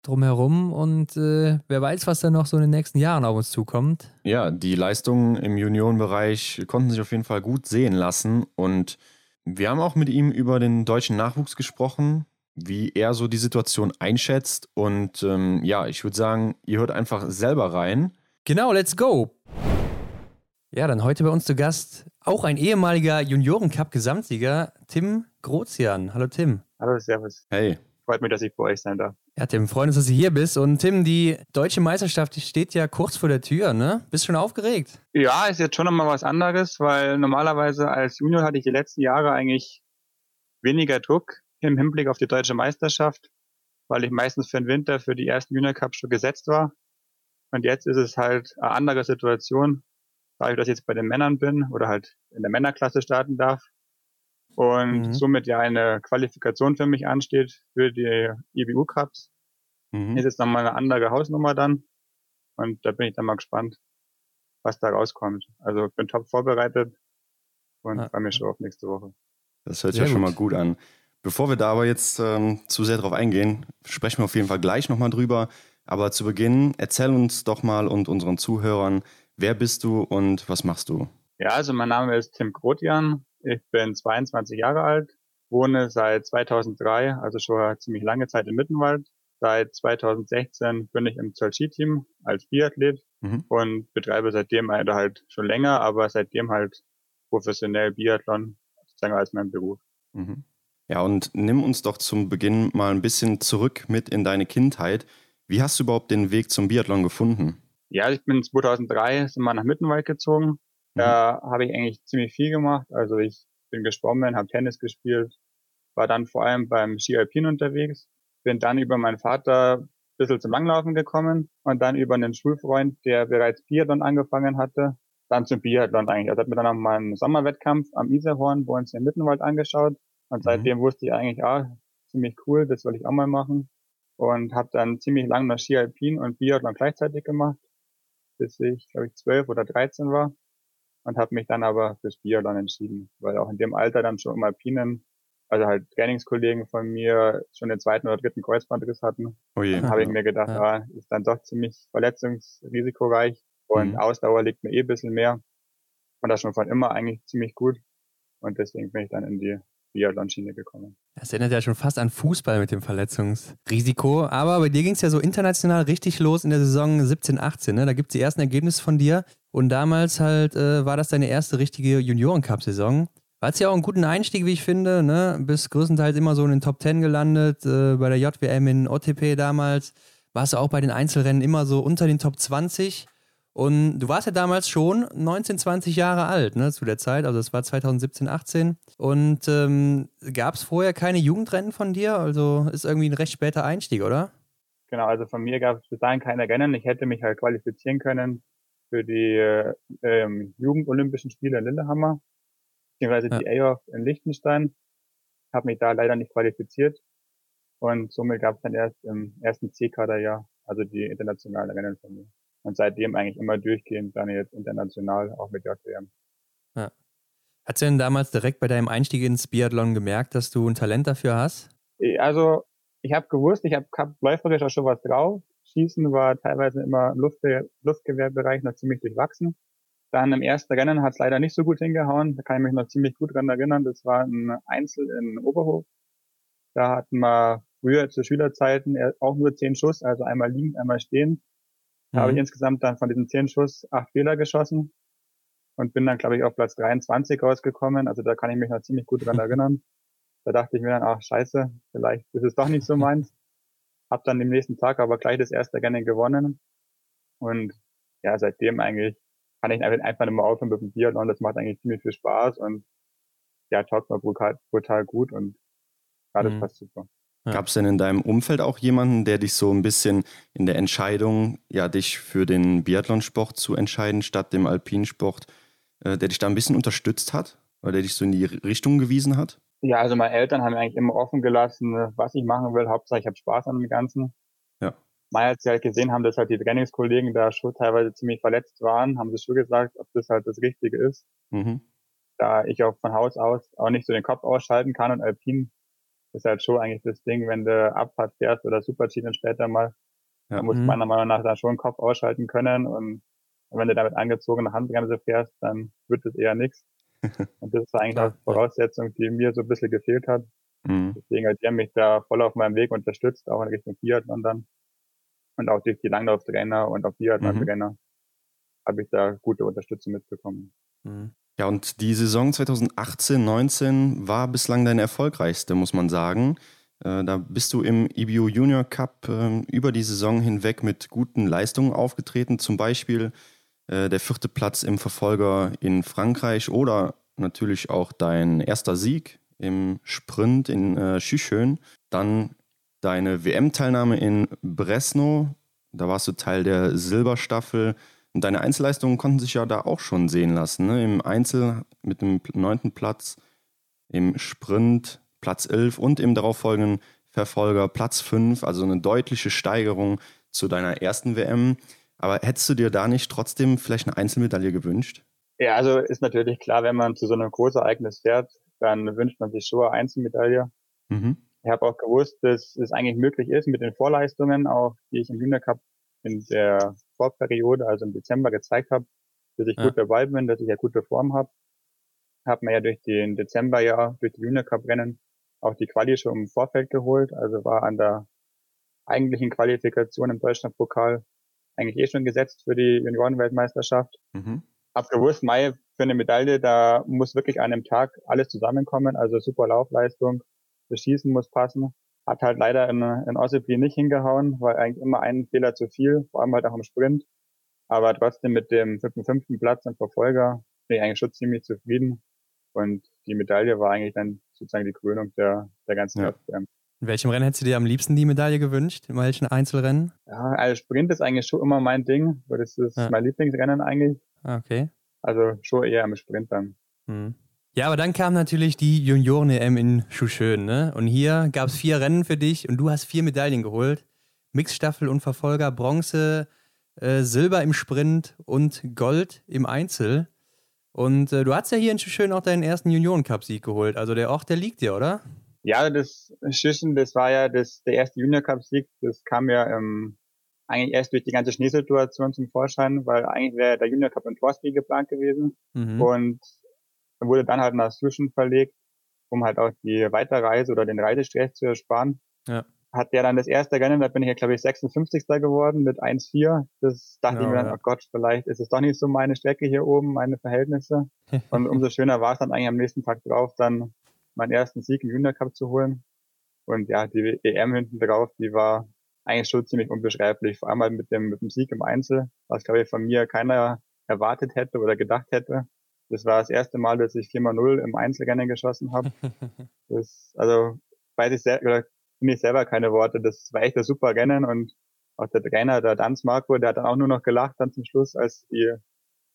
B: drumherum und äh, wer weiß, was da noch so in den nächsten Jahren auf uns zukommt.
A: Ja, die Leistungen im Juniorenbereich konnten sich auf jeden Fall gut sehen lassen und wir haben auch mit ihm über den deutschen Nachwuchs gesprochen, wie er so die Situation einschätzt und ähm, ja, ich würde sagen, ihr hört einfach selber rein.
B: Genau, let's go! Ja, dann heute bei uns zu Gast auch ein ehemaliger Juniorencup-Gesamtsieger, Tim Grozian. Hallo Tim.
C: Hallo, Servus.
A: Hey.
C: Freut mich, dass ich bei euch sein darf.
B: Ja, Tim, freuen uns, dass du hier bist. Und Tim, die deutsche Meisterschaft die steht ja kurz vor der Tür, ne? Bist du schon aufgeregt?
C: Ja, ist jetzt schon nochmal was anderes, weil normalerweise als Junior hatte ich die letzten Jahre eigentlich weniger Druck im Hinblick auf die deutsche Meisterschaft, weil ich meistens für den Winter für die ersten Junior Cup schon gesetzt war. Und jetzt ist es halt eine andere Situation, weil ich das jetzt bei den Männern bin oder halt in der Männerklasse starten darf und mhm. somit ja eine Qualifikation für mich ansteht für die IBU Cups. Mhm. Ist jetzt nochmal eine andere Hausnummer dann und da bin ich dann mal gespannt, was da rauskommt. Also ich bin top vorbereitet und ah. freue mich schon auf nächste Woche.
A: Das hört sich ja schon mal gut an. Bevor wir da aber jetzt ähm, zu sehr drauf eingehen, sprechen wir auf jeden Fall gleich nochmal drüber. Aber zu Beginn, erzähl uns doch mal und unseren Zuhörern, wer bist du und was machst du?
C: Ja, also mein Name ist Tim Grotian. Ich bin 22 Jahre alt, wohne seit 2003, also schon eine ziemlich lange Zeit in Mittenwald. Seit 2016 bin ich im Zoll-Ski-Team als Biathlet mhm. und betreibe seitdem halt schon länger, aber seitdem halt professionell Biathlon, sozusagen als mein Beruf.
A: Mhm. Ja, und nimm uns doch zum Beginn mal ein bisschen zurück mit in deine Kindheit. Wie hast du überhaupt den Weg zum Biathlon gefunden?
C: Ja, ich bin 2003 sind wir nach Mittenwald gezogen da mhm. habe ich eigentlich ziemlich viel gemacht. Also ich bin geschwommen, habe Tennis gespielt, war dann vor allem beim Ski Alpin unterwegs, bin dann über meinen Vater ein bisschen zum Langlaufen gekommen und dann über einen Schulfreund, der bereits Biathlon angefangen hatte, dann zum Biathlon eigentlich. Also hat mir dann noch mal einen Sommerwettkampf am Iserhorn bei uns im Mittenwald angeschaut. Und mhm. seitdem wusste ich eigentlich, ah, ziemlich cool, das will ich auch mal machen. Und habe dann ziemlich lange noch Ski Alpin und Biathlon gleichzeitig gemacht, bis ich, glaube ich, zwölf oder dreizehn war. Und habe mich dann aber fürs Biathlon entschieden, weil auch in dem Alter dann schon im Alpinen also halt Trainingskollegen von mir schon den zweiten oder dritten Kreuzbandriss hatten. Oh je. Dann habe ich mir gedacht, ja. ah, ist dann doch ziemlich verletzungsrisikoreich und mhm. Ausdauer liegt mir eh ein bisschen mehr. Und das schon von immer eigentlich ziemlich gut. Und deswegen bin ich dann in die Biathlon-Schiene gekommen.
B: Das erinnert ja schon fast an Fußball mit dem Verletzungsrisiko. Aber bei dir ging es ja so international richtig los in der Saison 17, 18. Ne? Da gibt es die ersten Ergebnisse von dir. Und damals halt äh, war das deine erste richtige Junioren-Cup-Saison. War es ja auch einen guten Einstieg, wie ich finde. Ne? Bist größtenteils immer so in den Top 10 gelandet. Äh, bei der JWM in OTP damals. Warst du auch bei den Einzelrennen immer so unter den Top 20. Und du warst ja damals schon 19, 20 Jahre alt, ne, zu der Zeit. Also es war 2017, 18. Und ähm, gab es vorher keine Jugendrennen von dir? Also ist irgendwie ein recht später Einstieg, oder?
C: Genau, also von mir gab es bis dahin keine Rennen. Ich hätte mich halt qualifizieren können für die äh, ähm, Jugendolympischen Spiele in Lillehammer beziehungsweise ja. die AOF in Liechtenstein. Habe mich da leider nicht qualifiziert und somit gab es dann erst im ersten C-Kaderjahr, also die internationalen Rennen von mir. Und seitdem eigentlich immer durchgehend dann jetzt international, auch mit JWM.
B: Ja. Hast du denn damals direkt bei deinem Einstieg ins Biathlon gemerkt, dass du ein Talent dafür hast?
C: Also ich habe gewusst, ich habe hab läuferisch auch schon was drauf. Schießen war teilweise immer im Luftge Luftgewehrbereich noch ziemlich durchwachsen. Dann im ersten Rennen hat es leider nicht so gut hingehauen. Da kann ich mich noch ziemlich gut dran erinnern. Das war ein Einzel in Oberhof. Da hatten wir früher zu Schülerzeiten auch nur zehn Schuss, also einmal liegend, einmal stehend. Da mhm. habe ich insgesamt dann von diesen zehn Schuss acht Fehler geschossen und bin dann, glaube ich, auf Platz 23 rausgekommen. Also da kann ich mich noch ziemlich gut dran [laughs] erinnern. Da dachte ich mir dann, ach scheiße, vielleicht ist es doch nicht so meins. Hab dann am nächsten Tag aber gleich das erste Rennen gewonnen. Und ja, seitdem eigentlich kann ich einfach nicht mehr aufhören mit dem Biathlon. Das macht eigentlich ziemlich viel Spaß und ja, taugt mir brutal, brutal gut und ja, das mhm. passt super.
A: Ja. Gab es denn in deinem Umfeld auch jemanden, der dich so ein bisschen in der Entscheidung, ja, dich für den Biathlonsport zu entscheiden statt dem Alpinsport, äh, der dich da ein bisschen unterstützt hat oder der dich so in die Richtung gewiesen hat?
C: Ja, also meine Eltern haben eigentlich immer offen gelassen, was ich machen will. Hauptsache ich habe Spaß an dem Ganzen. Ja mal als sie halt gesehen haben, dass halt die Trainingskollegen da schon teilweise ziemlich verletzt waren, haben sie schon gesagt, ob das halt das Richtige ist. Mhm. Da ich auch von Haus aus auch nicht so den Kopf ausschalten kann und Alpin ist halt schon eigentlich das Ding, wenn du Abfahrt fährst oder Super-G dann später mal, ja. dann muss mhm. meiner Meinung nach da schon den Kopf ausschalten können und wenn du damit angezogener Handbremse fährst, dann wird es eher nichts. Und das ist eigentlich auch Voraussetzung, die mir so ein bisschen gefehlt hat. Mhm. Deswegen hat er mich da voll auf meinem Weg unterstützt, auch in Richtung Biathlon dann und auch durch die Langlauftrainer und auch Biathlon-Trainer mhm. habe ich da gute Unterstützung mitbekommen.
A: Mhm. Ja, und die Saison 2018, 19 war bislang deine erfolgreichste, muss man sagen. Äh, da bist du im EBU Junior Cup äh, über die Saison hinweg mit guten Leistungen aufgetreten. Zum Beispiel äh, der vierte Platz im Verfolger in Frankreich oder natürlich auch dein erster Sieg im Sprint in äh, Schüchön. Dann deine WM-Teilnahme in Bresno. Da warst du Teil der Silberstaffel. Und deine Einzelleistungen konnten sich ja da auch schon sehen lassen. Ne? Im Einzel mit dem neunten Platz, im Sprint Platz 11 und im darauffolgenden Verfolger Platz 5. Also eine deutliche Steigerung zu deiner ersten WM. Aber hättest du dir da nicht trotzdem vielleicht eine Einzelmedaille gewünscht?
C: Ja, also ist natürlich klar, wenn man zu so einem Großereignis fährt, dann wünscht man sich schon eine Einzelmedaille. Mhm. Ich habe auch gewusst, dass es eigentlich möglich ist mit den Vorleistungen, auch die ich im Junior Cup in der Vorperiode, also im Dezember gezeigt habe, dass ich ja. gut dabei bin, dass ich ja gute Form habe. Habe mir ja durch den Dezember ja, durch die Junior Cup Rennen auch die Quali schon im Vorfeld geholt, also war an der eigentlichen Qualifikation im Deutschlandpokal eigentlich eh schon gesetzt für die Juniorenweltmeisterschaft. Mhm. Hab gewusst, Mai für eine Medaille, da muss wirklich an einem Tag alles zusammenkommen, also super Laufleistung, das Schießen muss passen. Hat halt leider in, in Ossipli nicht hingehauen, weil eigentlich immer ein Fehler zu viel, vor allem halt auch im Sprint. Aber trotzdem mit dem fünften, fünften Platz im Verfolger bin ich eigentlich schon ziemlich zufrieden. Und die Medaille war eigentlich dann sozusagen die Krönung der, der ganzen ja.
B: In welchem Rennen hättest du dir am liebsten die Medaille gewünscht? In welchen Einzelrennen?
C: Ja, also Sprint ist eigentlich schon immer mein Ding, weil das ist ja. mein Lieblingsrennen eigentlich.
B: Ah, okay.
C: Also schon eher im Sprint dann.
B: Mhm. Ja, aber dann kam natürlich die Junioren-EM in Schuschön, ne? Und hier gab es vier Rennen für dich und du hast vier Medaillen geholt. Mixstaffel und Verfolger, Bronze, äh, Silber im Sprint und Gold im Einzel. Und äh, du hast ja hier in Schuschön auch deinen ersten Junioren-Cup-Sieg geholt. Also der Ort, der liegt dir, oder?
C: Ja, das Schüssen, das war ja das, der erste Junior-Cup-Sieg. Das kam ja ähm, eigentlich erst durch die ganze Schneesituation zum Vorschein, weil eigentlich wäre der Junior Cup in Torsby geplant gewesen. Mhm. Und wurde dann halt nach Zwischen verlegt, um halt auch die Weiterreise oder den Reisestress zu ersparen. Ja. Hat der dann das erste Rennen, da bin ich ja glaube ich 56. geworden mit 1,4. Das dachte ja, ich mir dann, ja. oh Gott, vielleicht ist es doch nicht so meine Strecke hier oben, meine Verhältnisse. [laughs] Und umso schöner war es dann eigentlich am nächsten Tag drauf, dann meinen ersten Sieg im Junior Cup zu holen. Und ja, die EM hinten drauf, die war eigentlich schon ziemlich unbeschreiblich. Vor allem halt mit dem, mit dem Sieg im Einzel, was glaube ich von mir keiner erwartet hätte oder gedacht hätte. Das war das erste Mal, dass ich 4x0 im Einzelrennen geschossen habe. [laughs] Das, also weiß ich selber, finde ich selber keine Worte. Das war echt ein super Rennen und auch der Trainer, der Danz Marco, der hat dann auch nur noch gelacht dann zum Schluss, als die,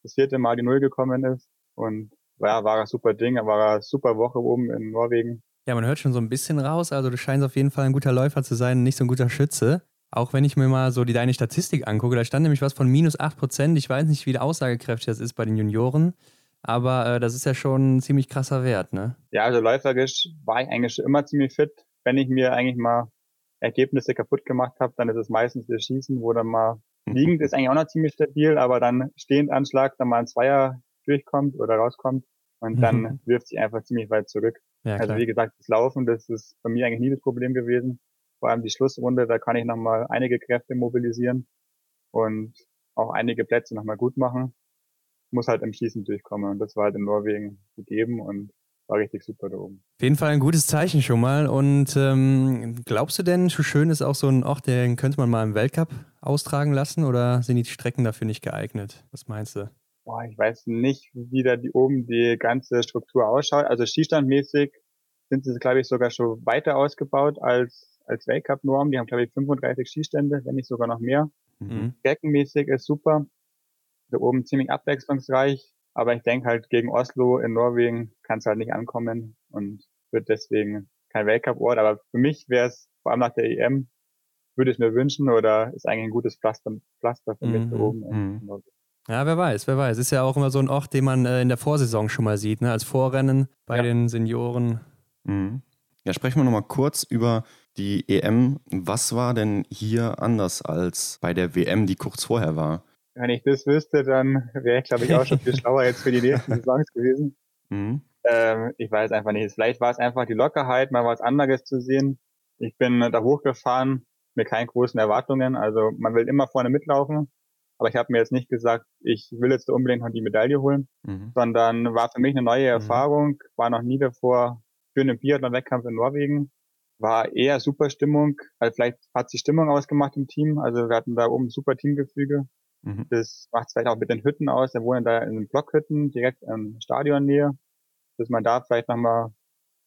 C: das vierte Mal die Null gekommen ist. Und ja, war ein super Ding, war eine super Woche oben in Norwegen.
B: Ja, man hört schon so ein bisschen raus. Also du scheinst auf jeden Fall ein guter Läufer zu sein, nicht so ein guter Schütze. Auch wenn ich mir mal so die, deine Statistik angucke, da stand nämlich was von minus 8%. Ich weiß nicht, wie aussagekräftig das ist bei den Junioren, aber äh, das ist ja schon ein ziemlich krasser Wert, ne?
C: Ja, also läuferisch war ich eigentlich schon immer ziemlich fit. Wenn ich mir eigentlich mal Ergebnisse kaputt gemacht habe, dann ist es meistens das Schießen, wo dann mal [laughs] liegend ist eigentlich auch noch ziemlich stabil, aber dann stehend Anschlag, dann mal ein Zweier durchkommt oder rauskommt und dann mhm. wirft sich einfach ziemlich weit zurück. Ja, also wie gesagt, das Laufen, das ist bei mir eigentlich nie das Problem gewesen. Vor allem die Schlussrunde, da kann ich nochmal einige Kräfte mobilisieren und auch einige Plätze nochmal gut machen. Muss halt im Schießen durchkommen und das war halt in Norwegen gegeben und war richtig super da oben.
B: Auf jeden Fall ein gutes Zeichen schon mal. Und ähm, glaubst du denn, schön ist auch so ein Ort, den könnte man mal im Weltcup austragen lassen oder sind die Strecken dafür nicht geeignet? Was meinst du?
C: Boah, ich weiß nicht, wie da die oben die ganze Struktur ausschaut. Also Skistandmäßig sind sie, glaube ich, sogar schon weiter ausgebaut als, als Weltcup-Norm. Die haben, glaube ich, 35 Skistände, wenn nicht sogar noch mehr. Mhm. Deckenmäßig ist super. Da oben ziemlich abwechslungsreich. Aber ich denke halt, gegen Oslo in Norwegen kann es halt nicht ankommen und wird deswegen kein Weltcup-Ort. Aber für mich wäre es, vor allem nach der EM, würde ich mir wünschen oder ist eigentlich ein gutes Pflaster, Pflaster für mich mhm. da oben in mhm. Norwegen.
B: Ja, wer weiß, wer weiß. Ist ja auch immer so ein Ort, den man äh, in der Vorsaison schon mal sieht, ne? als Vorrennen bei ja. den Senioren.
A: Mhm. Ja, sprechen wir nochmal kurz über die EM. Was war denn hier anders als bei der WM, die kurz vorher war?
C: Wenn ich das wüsste, dann wäre ich, glaube ich, auch schon viel schlauer jetzt für die nächsten Saisons gewesen. [laughs] Mhm. Ähm, ich weiß einfach nicht. Vielleicht war es einfach die Lockerheit, mal was anderes zu sehen. Ich bin da hochgefahren mit keinen großen Erwartungen. Also man will immer vorne mitlaufen. Aber ich habe mir jetzt nicht gesagt, ich will jetzt unbedingt noch die Medaille holen, mhm. sondern war für mich eine neue mhm. Erfahrung, war noch nie davor für einen Biathlon-Wettkampf in Norwegen, war eher super Stimmung, also vielleicht hat sich Stimmung ausgemacht im Team, also wir hatten da oben super Teamgefüge. Mhm. Das macht es vielleicht auch mit den Hütten aus, wir wohnen da in den Blockhütten direkt in Stadionnähe, dass man da vielleicht nochmal ein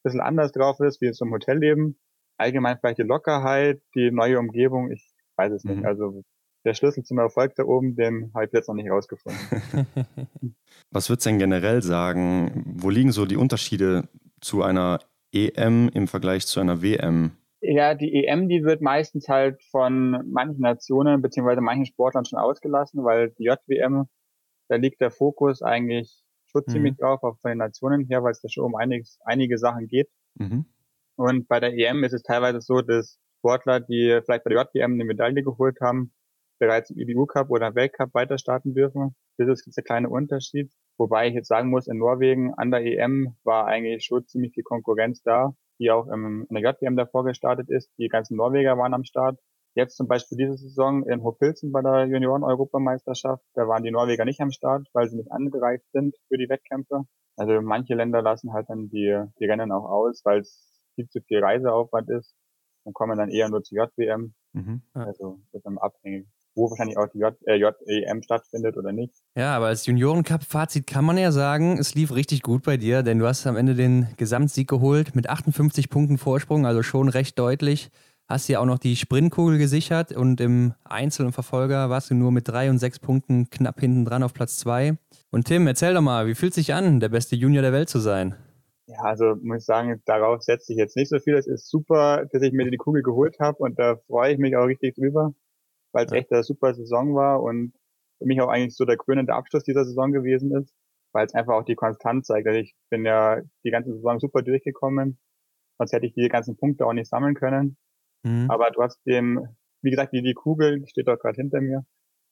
C: bisschen anders drauf ist, wie zum Hotelleben. Allgemein vielleicht die Lockerheit, die neue Umgebung, ich weiß es nicht. Mhm. Also der Schlüssel zum Erfolg da oben, den habe ich jetzt noch nicht rausgefunden. [laughs]
A: Was würdest du denn generell sagen? Wo liegen so die Unterschiede zu einer EM im Vergleich zu einer WM?
C: Ja, die EM, die wird meistens halt von manchen Nationen beziehungsweise manchen Sportlern schon ausgelassen, weil die JWM, da liegt der Fokus eigentlich schon mhm. ziemlich drauf, auch von den Nationen her, weil es da schon um einiges, einige Sachen geht. Mhm. Und bei der EM ist es teilweise so, dass Sportler, die vielleicht bei der JWM eine Medaille geholt haben, bereits im IBU Cup oder Weltcup weiter starten dürfen. Das ist der kleine Unterschied. Wobei ich jetzt sagen muss, in Norwegen an der EM war eigentlich schon ziemlich viel Konkurrenz da, die auch im, in der JWM davor gestartet ist. Die ganzen Norweger waren am Start. Jetzt zum Beispiel diese Saison in Hofpilzen bei der Junioren-Europameisterschaft, da waren die Norweger nicht am Start, weil sie nicht angereicht sind für die Wettkämpfe. Also manche Länder lassen halt dann die, die Rennen auch aus, weil es viel zu viel Reiseaufwand ist und kommen dann eher nur zur JWM. Mhm. Also das ist dann abhängig wo wahrscheinlich auch die J, äh, JEM stattfindet oder nicht.
B: Ja, aber als Junioren-Cup-Fazit kann man ja sagen, es lief richtig gut bei dir, denn du hast am Ende den Gesamtsieg geholt mit 58 Punkten Vorsprung, also schon recht deutlich. hast ja auch noch die Sprintkugel gesichert und im Einzel und Verfolger warst du nur mit drei und sechs Punkten knapp hinten dran auf Platz zwei. Und Tim, erzähl doch mal, wie fühlt es sich an, der beste Junior der Welt zu sein?
C: Ja, also muss ich sagen, darauf setze ich jetzt nicht so viel. Es ist super, dass ich mir die Kugel geholt habe und da freue ich mich auch richtig drüber, weil es ja. echt eine super Saison war und für mich auch eigentlich so der krönende Abschluss dieser Saison gewesen ist, weil es einfach auch die Konstanz zeigt. Also ich bin ja die ganze Saison super durchgekommen, sonst hätte ich die ganzen Punkte auch nicht sammeln können. Mhm. Aber trotzdem, wie gesagt, die, die Kugel, die steht doch gerade hinter mir,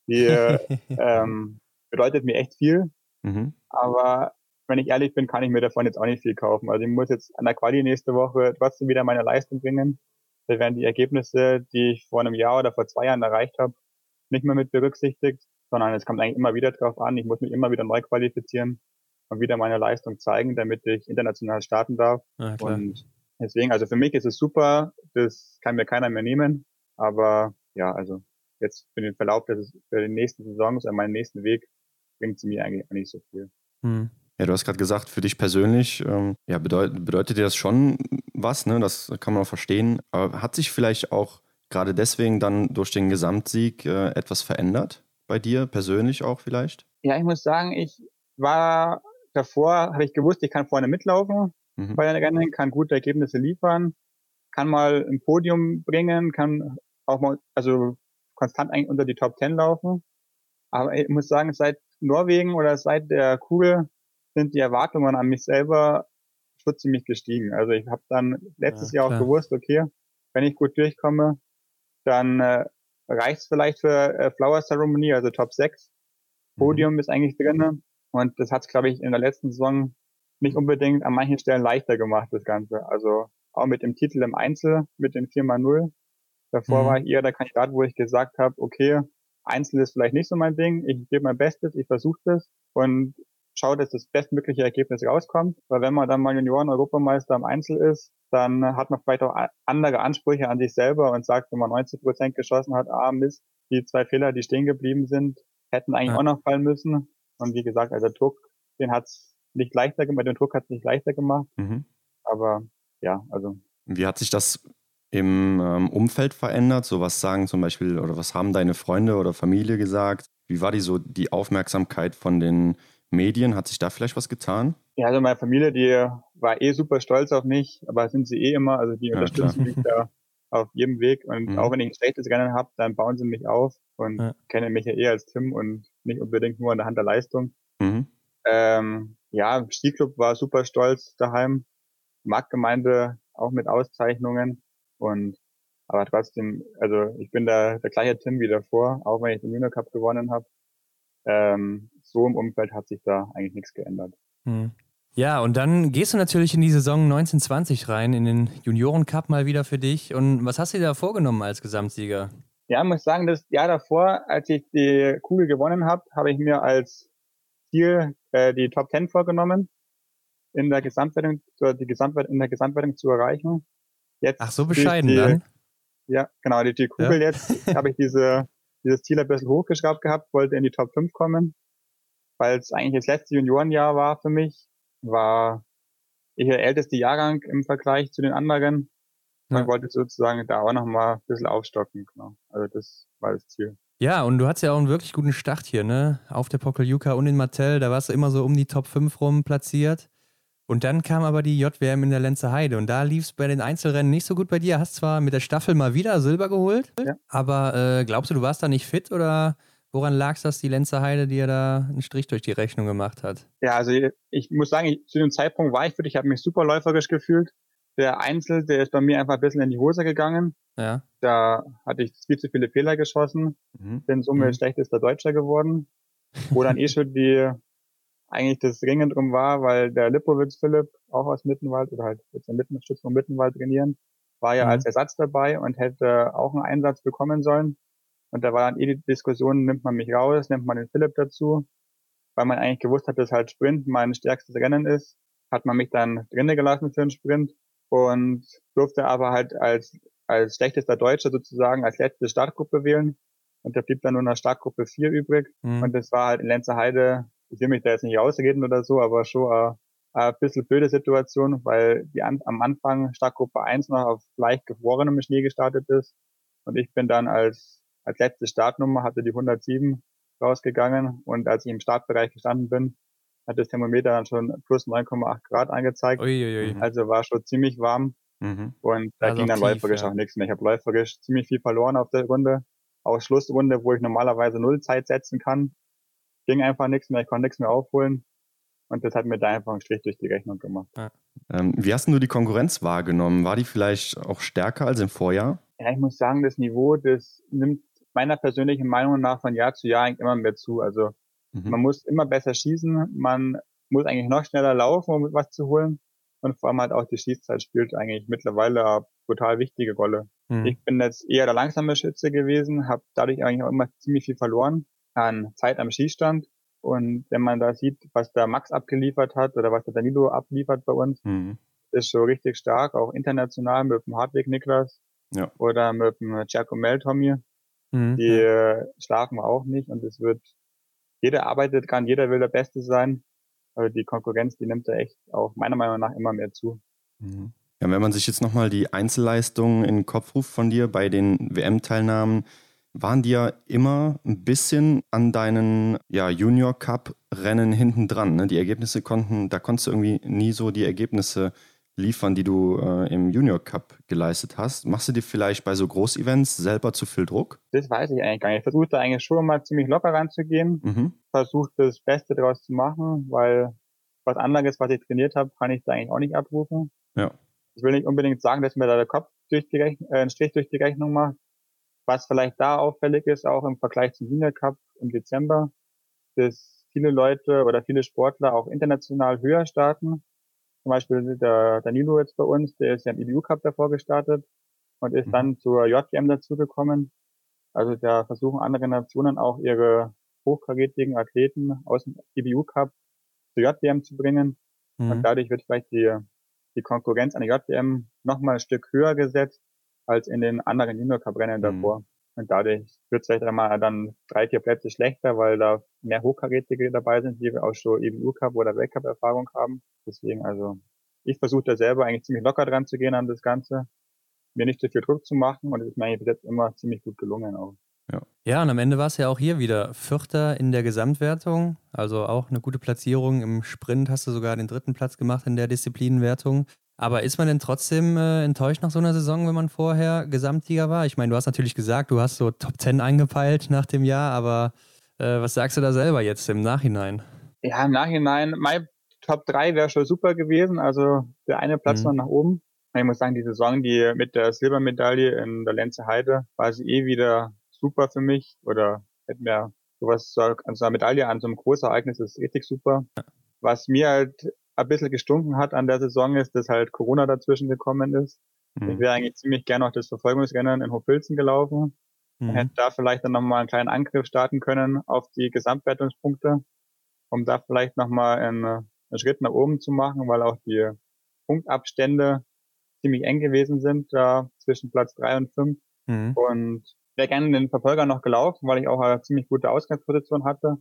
C: die [laughs] ähm, bedeutet mir echt viel. Mhm. Aber wenn ich ehrlich bin, kann ich mir davon jetzt auch nicht viel kaufen. Also ich muss jetzt an der Quali nächste Woche trotzdem wieder meine Leistung bringen. Da werden die Ergebnisse, die ich vor einem Jahr oder vor zwei Jahren erreicht habe, nicht mehr mit berücksichtigt, sondern es kommt eigentlich immer wieder drauf an. Ich muss mich immer wieder neu qualifizieren und wieder meine Leistung zeigen, damit ich international starten darf. Ja, und Deswegen, also für mich ist es super, das kann mir keiner mehr nehmen. Aber ja, also jetzt für den Verlauf des, für den nächsten Saisons, an meinen nächsten Weg, bringt sie mir eigentlich auch nicht so viel.
A: Hm. Ja, du hast gerade gesagt, für dich persönlich, ähm, ja, bedeutet, bedeutet dir das schon was, ne? Das kann man verstehen. Aber hat sich vielleicht auch gerade deswegen dann durch den Gesamtsieg äh, etwas verändert? Bei dir persönlich auch vielleicht?
C: Ja, ich muss sagen, ich war davor, habe ich gewusst, ich kann vorne mitlaufen mhm. bei den Rennen, kann gute Ergebnisse liefern, kann mal ein Podium bringen, kann auch mal, also konstant eigentlich unter die Top Ten laufen. Aber ich muss sagen, seit Norwegen oder seit der Kugel sind die Erwartungen an mich selber schon ziemlich gestiegen. Also ich habe dann letztes ja, Jahr auch gewusst, okay, wenn ich gut durchkomme, dann äh, reicht es vielleicht für äh, Flower Ceremony, also Top 6. Mhm. Podium mhm. ist eigentlich drinne Und das hat es, glaube ich, in der letzten Saison nicht unbedingt an manchen Stellen leichter gemacht, das Ganze. Also auch mit dem Titel im Einzel, mit den 4x0. Davor mhm. war ich eher der Kandidat, wo ich gesagt habe, okay, Einzel ist vielleicht nicht so mein Ding, ich gebe mein Bestes, ich versuche das und schaue, dass das bestmögliche Ergebnis rauskommt. Weil wenn man dann mal Junioren-Europameister im Einzel ist, dann hat man vielleicht auch andere Ansprüche an sich selber und sagt, wenn man 90 Prozent geschossen hat, ah Mist, die zwei Fehler, die stehen geblieben sind, hätten eigentlich ja. auch noch fallen müssen. Und wie gesagt, also Druck, den hat's nicht leichter gemacht, den Druck hat es nicht leichter gemacht. Mhm. Aber ja, also.
A: Wie hat sich das im ähm, Umfeld verändert? So was sagen zum Beispiel, oder was haben deine Freunde oder Familie gesagt? Wie war die so die Aufmerksamkeit von den Medien? Hat sich da vielleicht was getan?
C: Ja, also meine Familie, die war eh super stolz auf mich, aber sind sie eh immer, also die unterstützen ja, mich da auf jedem Weg und mhm. auch wenn ich ein schlechtes Rennen habe, dann bauen sie mich auf und ja. kennen mich ja eh als Tim und nicht unbedingt nur an der Hand der Leistung. Mhm. Ähm, ja, Skiclub war super stolz daheim. Marktgemeinde auch mit Auszeichnungen. Und aber trotzdem, also ich bin da der gleiche Tim wie davor, auch wenn ich den Junior Cup gewonnen habe. Ähm, so im Umfeld hat sich da eigentlich nichts geändert. Hm.
B: Ja, und dann gehst du natürlich in die Saison 1920 rein, in den Junioren Cup mal wieder für dich. Und was hast du dir da vorgenommen als Gesamtsieger?
C: Ja, ich muss sagen, das Jahr davor, als ich die Kugel gewonnen habe, habe ich mir als Ziel äh, die Top 10 vorgenommen, in der Gesamtwertung, die Gesamtwertung, in der Gesamtwertung zu erreichen.
B: Jetzt Ach, so bescheiden die, dann?
C: Ja, genau, die, die Kugel ja. jetzt habe ich diese, dieses Ziel ein bisschen hochgeschraubt gehabt, wollte in die Top 5 kommen, weil es eigentlich das letzte Juniorenjahr war für mich, war ich der älteste Jahrgang im Vergleich zu den anderen. Man ja. wollte sozusagen da auch nochmal ein bisschen aufstocken, genau. Also das war das Ziel.
B: Ja, und du hattest ja auch einen wirklich guten Start hier, ne? Auf der Pokeljuka und in Martell, da warst du immer so um die Top 5 rum platziert. Und dann kam aber die JWM in der Lenzer Heide und da lief es bei den Einzelrennen nicht so gut bei dir. Hast zwar mit der Staffel mal wieder Silber geholt, ja. aber äh, glaubst du, du warst da nicht fit oder woran lag es, dass die Lenzer Heide dir da einen Strich durch die Rechnung gemacht hat?
C: Ja, also ich muss sagen, ich, zu dem Zeitpunkt war ich fit, ich habe mich super läuferisch gefühlt. Der Einzel, der ist bei mir einfach ein bisschen in die Hose gegangen. Ja. Da hatte ich viel zu viele Fehler geschossen, mhm. bin somit mhm. schlechtester Deutscher geworden. Wo dann [laughs] eh schon die, eigentlich das Ringen drum war, weil der Lipowitz Philipp, auch aus Mittenwald, oder halt jetzt in Mitten, Schützen und Mittenwald trainieren, war ja mhm. als Ersatz dabei und hätte auch einen Einsatz bekommen sollen. Und da war dann eh die Diskussion, nimmt man mich raus, nimmt man den Philipp dazu, weil man eigentlich gewusst hat, dass halt Sprint mein stärkstes Rennen ist, hat man mich dann drinnen gelassen für den Sprint und durfte aber halt als als schlechtester Deutscher sozusagen als letzte Startgruppe wählen. Und da blieb dann nur noch Startgruppe 4 übrig. Mhm. Und das war halt in Lenzer Heide, ich will mich da jetzt nicht ausreden oder so, aber schon ein ein bisschen blöde Situation, weil die an, am Anfang Startgruppe 1 noch auf leicht gefrorenem Schnee gestartet ist. Und ich bin dann als, als letzte Startnummer, hatte die 107 rausgegangen. Und als ich im Startbereich gestanden bin, hat das Thermometer dann schon plus 9,8 Grad angezeigt. Uiuiui. Also war schon ziemlich warm. Mhm. Und da also ging dann tief, läuferisch ja. auch nichts mehr. Ich habe läuferisch ziemlich viel verloren auf der Runde. Auch Schlussrunde, wo ich normalerweise null Zeit setzen kann, ging einfach nichts mehr. Ich konnte nichts mehr aufholen. Und das hat mir da einfach einen Strich durch die Rechnung gemacht. Ja.
A: Ähm, wie hast du die Konkurrenz wahrgenommen? War die vielleicht auch stärker als im Vorjahr?
C: Ja, ich muss sagen, das Niveau, das nimmt meiner persönlichen Meinung nach von Jahr zu Jahr eigentlich immer mehr zu. Also mhm. man muss immer besser schießen, man muss eigentlich noch schneller laufen, um was zu holen. Und vor allem halt auch die Schießzeit spielt eigentlich mittlerweile eine brutal wichtige Rolle. Mhm. Ich bin jetzt eher der langsame Schütze gewesen, habe dadurch eigentlich auch immer ziemlich viel verloren an Zeit am Schießstand. Und wenn man da sieht, was der Max abgeliefert hat oder was der Danilo abliefert bei uns, mhm. ist schon richtig stark, auch international mit dem Hartwig Niklas ja. oder mit dem Giacomelli Tommy. Mhm. Die äh, schlafen wir auch nicht und es wird, jeder arbeitet kann, jeder will der Beste sein. Aber die Konkurrenz, die nimmt da echt auch meiner Meinung nach immer mehr zu.
A: Mhm. Ja, wenn man sich jetzt nochmal die Einzelleistungen in den Kopf ruft von dir bei den WM-Teilnahmen, waren die ja immer ein bisschen an deinen ja, Junior Cup Rennen hinten dran. Ne? Die Ergebnisse konnten, da konntest du irgendwie nie so die Ergebnisse liefern, die du äh, im Junior Cup geleistet hast. Machst du dir vielleicht bei so Großevents selber zu viel Druck?
C: Das weiß ich eigentlich gar nicht. Ich versuche da eigentlich schon mal ziemlich locker ranzugehen. Mhm. Versuche das Beste daraus zu machen, weil was anderes, was ich trainiert habe, kann ich da eigentlich auch nicht abrufen. Ja. Ich will nicht unbedingt sagen, dass mir da der Kopf durch die Rechnung, äh, einen Strich durch die Rechnung macht. Was vielleicht da auffällig ist, auch im Vergleich zum Junior Cup im Dezember, dass viele Leute oder viele Sportler auch international höher starten. Zum Beispiel der Danilo jetzt bei uns, der ist ja im EBU Cup davor gestartet und ist mhm. dann zur JGM dazugekommen. Also da versuchen andere Nationen auch ihre hochkarätigen Athleten aus dem EBU Cup zur JWM zu bringen. Mhm. Und dadurch wird vielleicht die, die Konkurrenz an der JWM nochmal ein Stück höher gesetzt als in den anderen Junior Cup Rennen mhm. davor. Und dadurch wird es vielleicht einmal dann drei, vier Plätze schlechter, weil da mehr Hochkarätige dabei sind, die auch schon EBU Cup oder Weltcup Erfahrung haben. Deswegen, also, ich versuche da selber eigentlich ziemlich locker dran zu gehen an das Ganze, mir nicht zu viel Druck zu machen und es ist mir eigentlich bis jetzt immer ziemlich gut gelungen auch.
B: Ja. ja, und am Ende war es ja auch hier wieder Vierter in der Gesamtwertung, also auch eine gute Platzierung. Im Sprint hast du sogar den dritten Platz gemacht in der Disziplinenwertung. Aber ist man denn trotzdem äh, enttäuscht nach so einer Saison, wenn man vorher Gesamtsieger war? Ich meine, du hast natürlich gesagt, du hast so Top 10 eingepeilt nach dem Jahr, aber äh, was sagst du da selber jetzt im Nachhinein?
C: Ja, im Nachhinein, mein Top 3 wäre schon super gewesen. Also der eine Platz mhm. noch nach oben. Ich muss sagen, die Saison, die mit der Silbermedaille in der Lenze Heide, war sie eh wieder super für mich. Oder hätte mir sowas, so eine Medaille an so einem Großereignis ist richtig super. Was mir halt ein bisschen gestunken hat an der Saison ist, dass halt Corona dazwischen gekommen ist. Mhm. Ich wäre eigentlich ziemlich gerne noch das Verfolgungsrennen in Hofilzen gelaufen. Mhm. Hätte da vielleicht dann nochmal einen kleinen Angriff starten können auf die Gesamtwertungspunkte, um da vielleicht nochmal einen, einen Schritt nach oben zu machen, weil auch die Punktabstände ziemlich eng gewesen sind, da zwischen Platz drei und fünf. Mhm. Und wäre gerne den Verfolger noch gelaufen, weil ich auch eine ziemlich gute Ausgangsposition hatte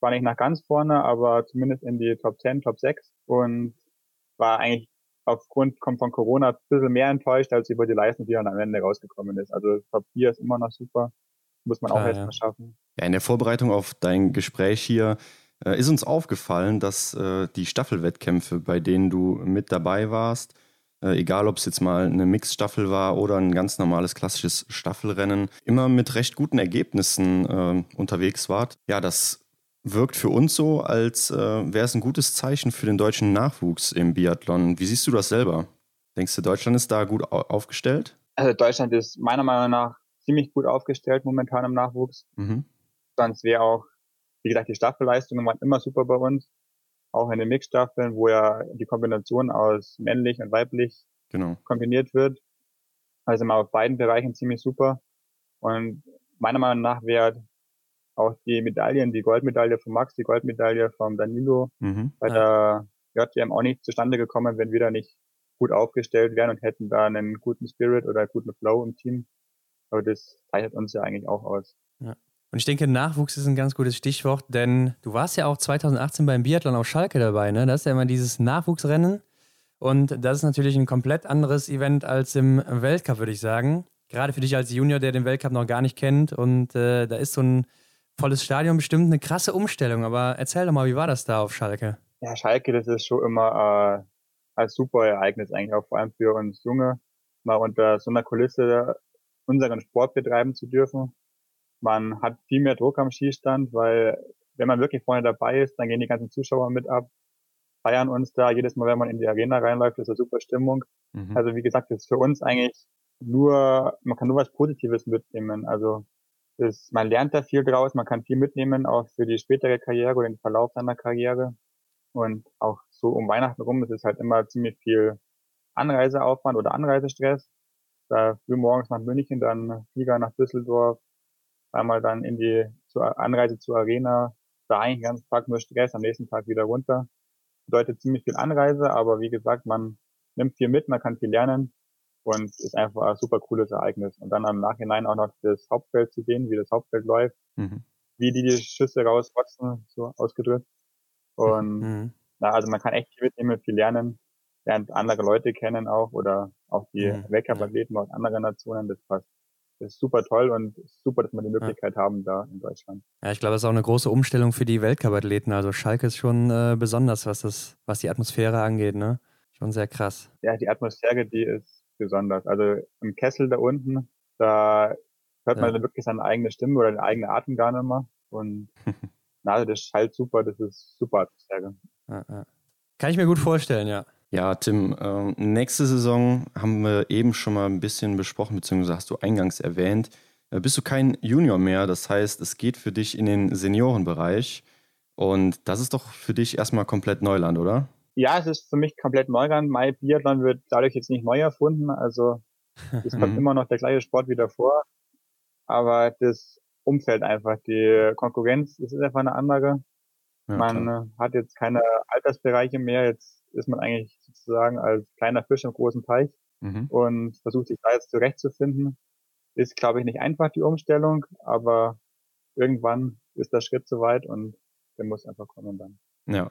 C: war nicht nach ganz vorne, aber zumindest in die Top 10, Top 6 und war eigentlich aufgrund von Corona ein bisschen mehr enttäuscht als über die Leistung, die dann am Ende rausgekommen ist. Also Top 4 ist immer noch super, muss man Klar, auch erstmal ja. schaffen.
A: Ja, in der Vorbereitung auf dein Gespräch hier äh, ist uns aufgefallen, dass äh, die Staffelwettkämpfe, bei denen du mit dabei warst, äh, egal ob es jetzt mal eine Mixstaffel war oder ein ganz normales klassisches Staffelrennen, immer mit recht guten Ergebnissen äh, unterwegs wart. Ja, das wirkt für uns so, als äh, wäre es ein gutes Zeichen für den deutschen Nachwuchs im Biathlon. Wie siehst du das selber? Denkst du, Deutschland ist da gut aufgestellt?
C: Also Deutschland ist meiner Meinung nach ziemlich gut aufgestellt momentan im Nachwuchs. Mhm. Sonst wäre auch, wie gesagt, die Staffelleistungen waren immer super bei uns. Auch in den Mixstaffeln, wo ja die Kombination aus männlich und weiblich genau. kombiniert wird. Also immer auf beiden Bereichen ziemlich super. Und meiner Meinung nach wäre auch die Medaillen, die Goldmedaille von Max, die Goldmedaille von Danilo mhm, bei ja. der JWM auch nicht zustande gekommen, wenn wir da nicht gut aufgestellt wären und hätten da einen guten Spirit oder einen guten Flow im Team. Aber das zeichnet uns ja eigentlich auch aus.
B: Ja. Und ich denke, Nachwuchs ist ein ganz gutes Stichwort, denn du warst ja auch 2018 beim Biathlon auf Schalke dabei, ne? Das ist ja immer dieses Nachwuchsrennen. Und das ist natürlich ein komplett anderes Event als im Weltcup, würde ich sagen. Gerade für dich als Junior, der den Weltcup noch gar nicht kennt. Und äh, da ist so ein volles Stadion bestimmt eine krasse Umstellung. Aber erzähl doch mal, wie war das da auf Schalke?
C: Ja, Schalke, das ist schon immer äh, ein super Ereignis eigentlich, auch vor allem für uns Junge, mal unter so einer Kulisse unseren Sport betreiben zu dürfen. Man hat viel mehr Druck am Skistand, weil wenn man wirklich vorne dabei ist, dann gehen die ganzen Zuschauer mit ab, feiern uns da. Jedes Mal, wenn man in die Arena reinläuft, ist eine super Stimmung. Mhm. Also wie gesagt, das ist für uns eigentlich nur, man kann nur was Positives mitnehmen. Also das, man lernt da viel draus, man kann viel mitnehmen, auch für die spätere Karriere oder den Verlauf seiner Karriere. Und auch so um Weihnachten rum ist es halt immer ziemlich viel Anreiseaufwand oder Anreisestress. Da früh morgens nach München, dann Flieger nach Düsseldorf, einmal dann in die zur Anreise zur Arena, da eigentlich den ganzen Tag nur Stress, am nächsten Tag wieder runter. Bedeutet ziemlich viel Anreise, aber wie gesagt, man nimmt viel mit, man kann viel lernen und ist einfach ein super cooles Ereignis. Und dann am Nachhinein auch noch das Hauptfeld zu sehen, wie das Hauptfeld läuft, mhm. wie die die Schüsse rausrotzen, so ausgedrückt. Und mhm. na, also man kann echt viel mitnehmen, viel lernen, lernt andere Leute kennen auch oder auch die mhm. Weltcup-Athleten aus anderen Nationen. Das passt das ist super toll und super, dass wir die Möglichkeit ja. haben da in Deutschland.
B: Ja, ich glaube, es ist auch eine große Umstellung für die Weltcup-Athleten. Also Schalke ist schon äh, besonders, was das, was die Atmosphäre angeht, ne? Schon sehr krass.
C: Ja, die Atmosphäre, die ist besonders. Also im Kessel da unten, da hört man ja. wirklich seine eigene Stimme oder den eigenen Atem gar nicht mehr. Und [laughs] na, also das schallt super, das ist super Atmosphäre.
B: Ja, ja. Kann ich mir gut vorstellen, ja.
A: Ja, Tim, äh, nächste Saison haben wir eben schon mal ein bisschen besprochen, beziehungsweise hast du eingangs erwähnt, äh, bist du kein Junior mehr. Das heißt, es geht für dich in den Seniorenbereich. Und das ist doch für dich erstmal komplett Neuland, oder?
C: Ja, es ist für mich komplett Neuland. Mein Biathlon wird dadurch jetzt nicht neu erfunden. Also es kommt [laughs] mhm. immer noch der gleiche Sport wieder vor. Aber das Umfeld einfach, die Konkurrenz, das ist einfach eine andere. Ja, Man klar. hat jetzt keine Altersbereiche mehr. Jetzt ist man eigentlich sozusagen als kleiner Fisch im großen Teich mhm. und versucht sich da jetzt zurechtzufinden. Ist, glaube ich, nicht einfach die Umstellung, aber irgendwann ist der Schritt soweit und der muss einfach kommen dann.
A: Ja.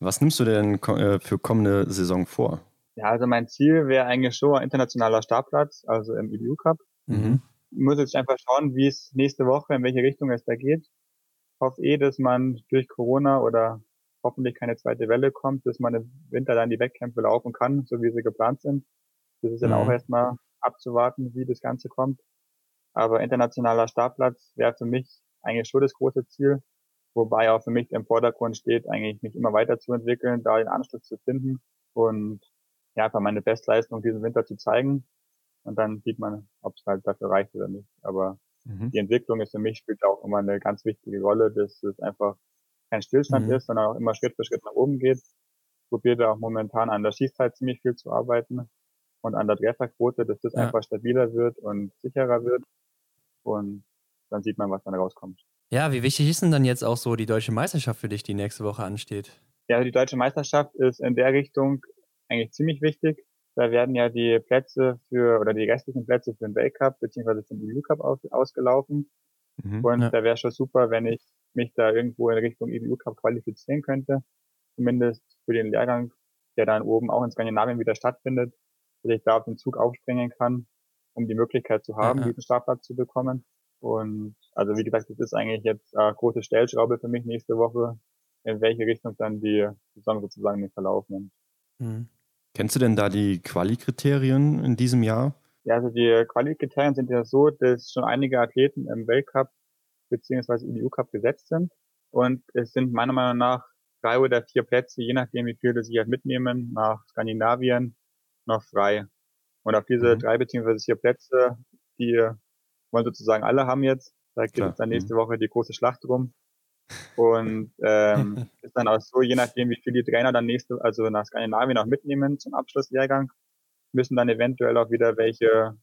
A: Was nimmst du denn äh, für kommende Saison vor?
C: Ja, also mein Ziel wäre eigentlich schon ein internationaler Startplatz, also im EBU Cup. Mhm. Ich muss jetzt einfach schauen, wie es nächste Woche, in welche Richtung es da geht. Ich hoffe eh, dass man durch Corona oder hoffentlich keine zweite Welle kommt, dass man im Winter dann die Wettkämpfe laufen kann, so wie sie geplant sind. Das ist dann mhm. auch erstmal abzuwarten, wie das Ganze kommt. Aber internationaler Startplatz wäre für mich eigentlich schon das große Ziel, wobei auch für mich im Vordergrund steht, eigentlich mich immer weiterzuentwickeln, da den Anschluss zu finden und ja, einfach meine Bestleistung diesen Winter zu zeigen. Und dann sieht man, ob es halt dafür reicht oder nicht. Aber mhm. die Entwicklung ist für mich spielt auch immer eine ganz wichtige Rolle. Das ist einfach kein Stillstand mhm. ist, sondern auch immer Schritt für Schritt nach oben geht. Probiert auch momentan an der Schießzeit ziemlich viel zu arbeiten und an der Trefferquote, dass das ja. einfach stabiler wird und sicherer wird. Und dann sieht man, was dann rauskommt.
B: Ja, wie wichtig ist denn dann jetzt auch so die deutsche Meisterschaft für dich, die nächste Woche ansteht?
C: Ja, die deutsche Meisterschaft ist in der Richtung eigentlich ziemlich wichtig. Da werden ja die Plätze für oder die restlichen Plätze für den Weltcup bzw. für den EU Cup aus, ausgelaufen. Mhm, und ja. da wäre schon super, wenn ich mich da irgendwo in Richtung EBU Cup qualifizieren könnte. Zumindest für den Lehrgang, der dann oben auch in Skandinavien wieder stattfindet, dass ich da auf den Zug aufspringen kann, um die Möglichkeit zu haben, ja, diesen Startplatz zu bekommen. Und also wie gesagt, das ist eigentlich jetzt eine große Stellschraube für mich nächste Woche, in welche Richtung dann die Saison sozusagen verlaufen.
A: Mhm. Kennst du denn da die Quali-Kriterien in diesem Jahr?
C: Ja, also die Quali-Kriterien sind ja so, dass schon einige Athleten im Weltcup beziehungsweise EU Cup gesetzt sind. Und es sind meiner Meinung nach drei oder vier Plätze, je nachdem, wie viele sie halt mitnehmen, nach Skandinavien noch frei. Und auf diese mhm. drei beziehungsweise vier Plätze, die wollen sozusagen alle haben jetzt. Da geht es dann nächste mhm. Woche die große Schlacht rum. Und ähm, [laughs] ist dann auch so, je nachdem, wie viele die Trainer dann nächste, also nach Skandinavien auch mitnehmen zum Abschlusslehrgang, müssen dann eventuell auch wieder welche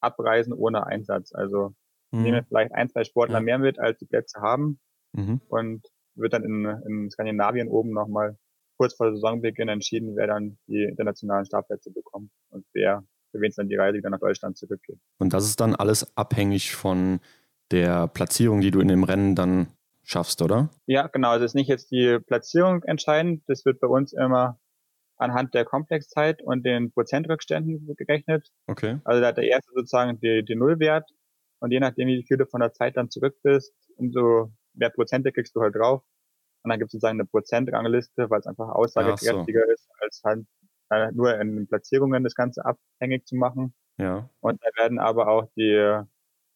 C: abreisen ohne Einsatz. Also mhm. nehmen vielleicht ein, zwei Sportler ja. mehr mit, als die Plätze haben mhm. und wird dann in, in Skandinavien oben nochmal kurz vor Saisonbeginn entschieden, wer dann die internationalen Startplätze bekommt und wer für wen es dann die Reise wieder nach Deutschland zurückgeht.
A: Und das ist dann alles abhängig von der Platzierung, die du in dem Rennen dann schaffst, oder?
C: Ja, genau. Also ist nicht jetzt die Platzierung entscheidend. Das wird bei uns immer anhand der Komplexzeit und den Prozentrückständen gerechnet.
A: Okay.
C: Also da hat der erste sozusagen die, die Nullwert und je nachdem, wie viel du von der Zeit dann zurück bist, umso mehr Prozente kriegst du halt drauf. Und dann gibt es sozusagen eine Prozentrangliste, weil es einfach aussagekräftiger so. ist, als halt äh, nur in den Platzierungen das Ganze abhängig zu machen.
A: Ja.
C: Und da werden aber auch die äh,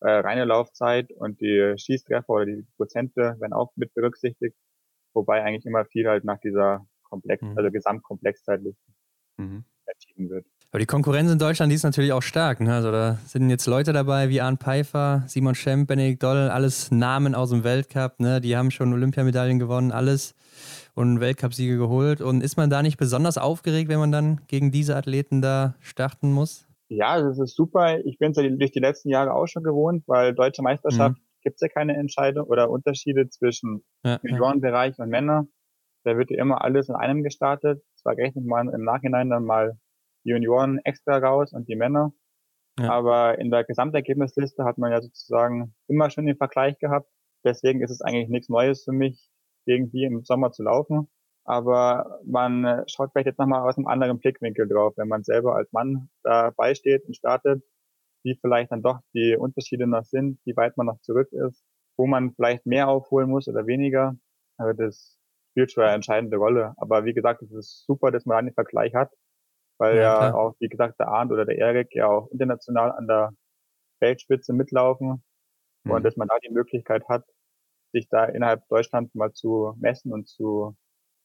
C: reine Laufzeit und die Schießtreffer oder die Prozente werden auch mit berücksichtigt, wobei eigentlich immer viel halt nach dieser Komplex, mhm. also Gesamtkomplexzeitliste mhm. entschieden wird.
B: Aber die Konkurrenz in Deutschland, die ist natürlich auch stark. Ne? Also da sind jetzt Leute dabei wie Arne Pfeiffer, Simon Schemp, Benedikt Doll, alles Namen aus dem Weltcup. Ne? Die haben schon Olympiamedaillen gewonnen, alles und Weltcupsiege geholt. Und ist man da nicht besonders aufgeregt, wenn man dann gegen diese Athleten da starten muss?
C: Ja, das ist super. Ich bin es ja durch die letzten Jahre auch schon gewohnt, weil deutsche Meisterschaft mhm. gibt es ja keine Entscheidung oder Unterschiede zwischen ja, Juniorenbereich ja. und Männer. Da wird ja immer alles in einem gestartet. Zwar rechnet man im Nachhinein dann mal Junioren extra raus und die Männer. Ja. Aber in der Gesamtergebnisliste hat man ja sozusagen immer schon den Vergleich gehabt. Deswegen ist es eigentlich nichts Neues für mich, irgendwie im Sommer zu laufen. Aber man schaut vielleicht jetzt nochmal aus einem anderen Blickwinkel drauf, wenn man selber als Mann dabei steht und startet, wie vielleicht dann doch die Unterschiede noch sind, wie weit man noch zurück ist, wo man vielleicht mehr aufholen muss oder weniger. Also das spielt schon eine entscheidende Rolle. Aber wie gesagt, es ist super, dass man einen Vergleich hat weil ja, ja auch, wie gesagt, der Arndt oder der Erik ja auch international an der Weltspitze mitlaufen mhm. und dass man da die Möglichkeit hat, sich da innerhalb Deutschlands mal zu messen und zu,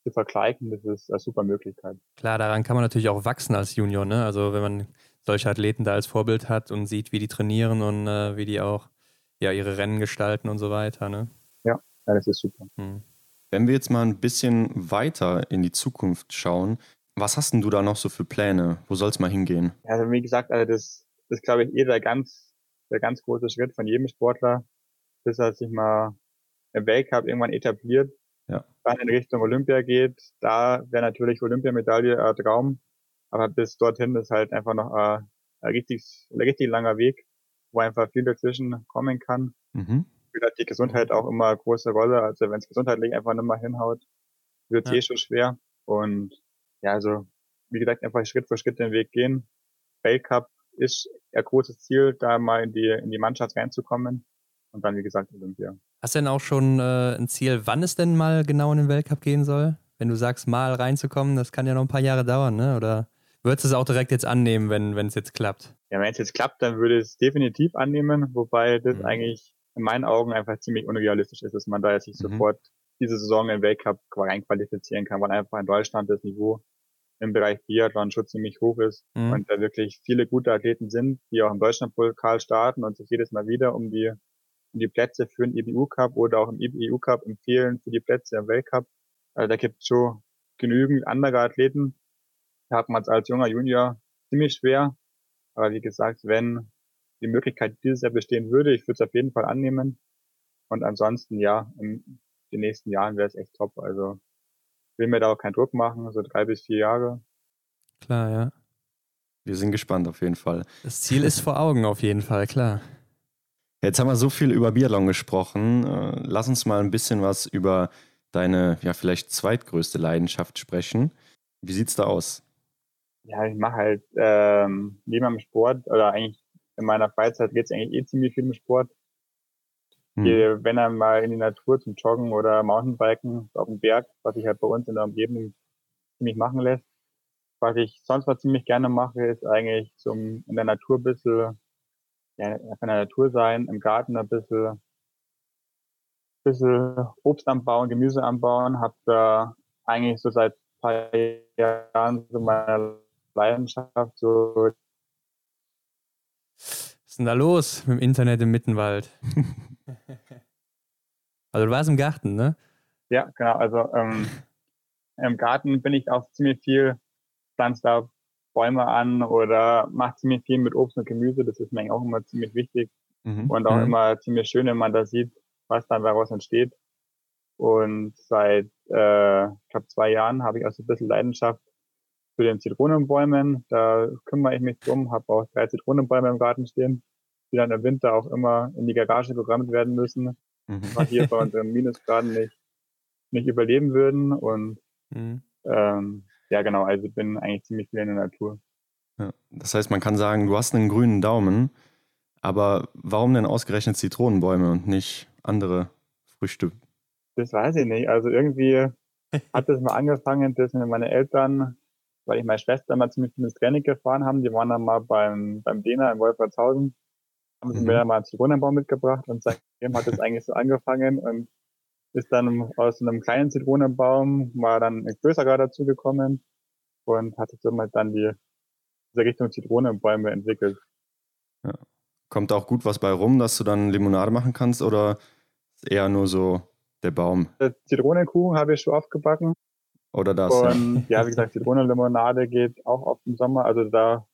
C: zu vergleichen, das ist eine super Möglichkeit.
B: Klar, daran kann man natürlich auch wachsen als Junior, ne? Also wenn man solche Athleten da als Vorbild hat und sieht, wie die trainieren und äh, wie die auch ja ihre Rennen gestalten und so weiter, ne?
C: Ja, ja das ist super.
A: Mhm. Wenn wir jetzt mal ein bisschen weiter in die Zukunft schauen, was hast denn du da noch so für Pläne? Wo soll es mal hingehen?
C: Also wie gesagt, also das, das glaube ich eh der ganz, der ganz große Schritt von jedem Sportler, bis er sich mal im Weltcup irgendwann etabliert,
A: ja.
C: dann in Richtung Olympia geht. Da wäre natürlich Olympiamedaille ein Traum, aber bis dorthin ist halt einfach noch ein, ein richtig, ein richtig langer Weg, wo einfach viel dazwischen kommen kann. Mhm. Die Gesundheit auch immer eine große Rolle. Also wenn es gesundheitlich einfach nicht mehr hinhaut, wird es ja. eh schon schwer. Und ja, also wie gesagt, einfach Schritt für Schritt den Weg gehen. Weltcup ist ein großes Ziel, da mal in die, in die Mannschaft reinzukommen. Und dann, wie gesagt, Olympia.
B: Hast du denn auch schon äh, ein Ziel, wann es denn mal genau in den Weltcup gehen soll? Wenn du sagst, mal reinzukommen, das kann ja noch ein paar Jahre dauern, ne? Oder würdest du es auch direkt jetzt annehmen, wenn es jetzt klappt?
C: Ja, wenn es jetzt klappt, dann würde ich es definitiv annehmen, wobei das mhm. eigentlich in meinen Augen einfach ziemlich unrealistisch ist, dass man da jetzt sich mhm. sofort diese Saison im Weltcup reinqualifizieren kann, weil einfach in Deutschland das Niveau im Bereich Biathlon schon ziemlich hoch ist mhm. und da wirklich viele gute Athleten sind, die auch im Deutschlandpokal starten und sich jedes Mal wieder um die, um die Plätze für den IBU Cup oder auch im IBU Cup empfehlen für die Plätze im Weltcup. Also da gibt es schon genügend andere Athleten. Da hat man es als junger Junior ziemlich schwer. Aber wie gesagt, wenn die Möglichkeit dieses Jahr bestehen würde, ich würde es auf jeden Fall annehmen. Und ansonsten, ja, in den nächsten Jahren wäre es echt top. Also will mir da auch keinen Druck machen, so drei bis vier Jahre.
B: Klar, ja.
A: Wir sind gespannt auf jeden Fall.
B: Das Ziel ist vor Augen auf jeden Fall, klar.
A: Jetzt haben wir so viel über Biathlon gesprochen. Äh, lass uns mal ein bisschen was über deine, ja, vielleicht zweitgrößte Leidenschaft sprechen. Wie sieht's da aus?
C: Ja, ich mache halt ähm, neben dem Sport oder eigentlich in meiner Freizeit geht es eigentlich eh ziemlich viel mit Sport. Hm. Gehe, wenn er mal in die Natur zum Joggen oder Mountainbiken auf dem Berg, was ich halt bei uns in der Umgebung ziemlich machen lässt. Was ich sonst mal ziemlich gerne mache, ist eigentlich zum in der Natur ein bisschen, ja, in der Natur sein, im Garten ein bisschen, bisschen Obst anbauen, Gemüse anbauen. Hab da eigentlich so seit ein paar Jahren so meine Leidenschaft, so
B: was ist denn da los mit dem Internet im Mittenwald? [laughs] [laughs] also du warst im Garten, ne?
C: Ja, genau. Also ähm, [laughs] im Garten bin ich auch ziemlich viel, pflanze da Bäume an oder mache ziemlich viel mit Obst und Gemüse. Das ist mir auch immer ziemlich wichtig mhm. und auch mhm. immer ziemlich schön, wenn man da sieht, was dann daraus entsteht. Und seit, äh, ich glaube, zwei Jahren habe ich auch so ein bisschen Leidenschaft für den Zitronenbäumen. Da kümmere ich mich drum, habe auch drei Zitronenbäume im Garten stehen. Die dann im Winter auch immer in die Garage programmiert werden müssen, mhm. hier bei unseren Minusgraden nicht, nicht überleben würden. Und mhm. ähm, ja, genau, also bin eigentlich ziemlich viel in der Natur.
A: Ja, das heißt, man kann sagen, du hast einen grünen Daumen, aber warum denn ausgerechnet Zitronenbäume und nicht andere Früchte?
C: Das weiß ich nicht. Also irgendwie [laughs] hat das mal angefangen, dass mir meine Eltern, weil ich meine Schwester mal ziemlich ins Training gefahren haben, die waren dann mal beim, beim Dena in Wolfertshausen, haben mhm. mir mal einen Zitronenbaum mitgebracht und seitdem hat es eigentlich so angefangen und ist dann aus einem kleinen Zitronenbaum war dann ein größerer dazugekommen und hat sich somit dann die, diese Richtung Zitronenbäume entwickelt.
A: Ja. Kommt auch gut was bei rum, dass du dann Limonade machen kannst oder eher nur so der Baum?
C: Zitronenkuchen habe ich schon oft gebacken.
A: Oder das.
C: Und ja, ja wie gesagt, Zitronenlimonade geht auch oft im Sommer. Also da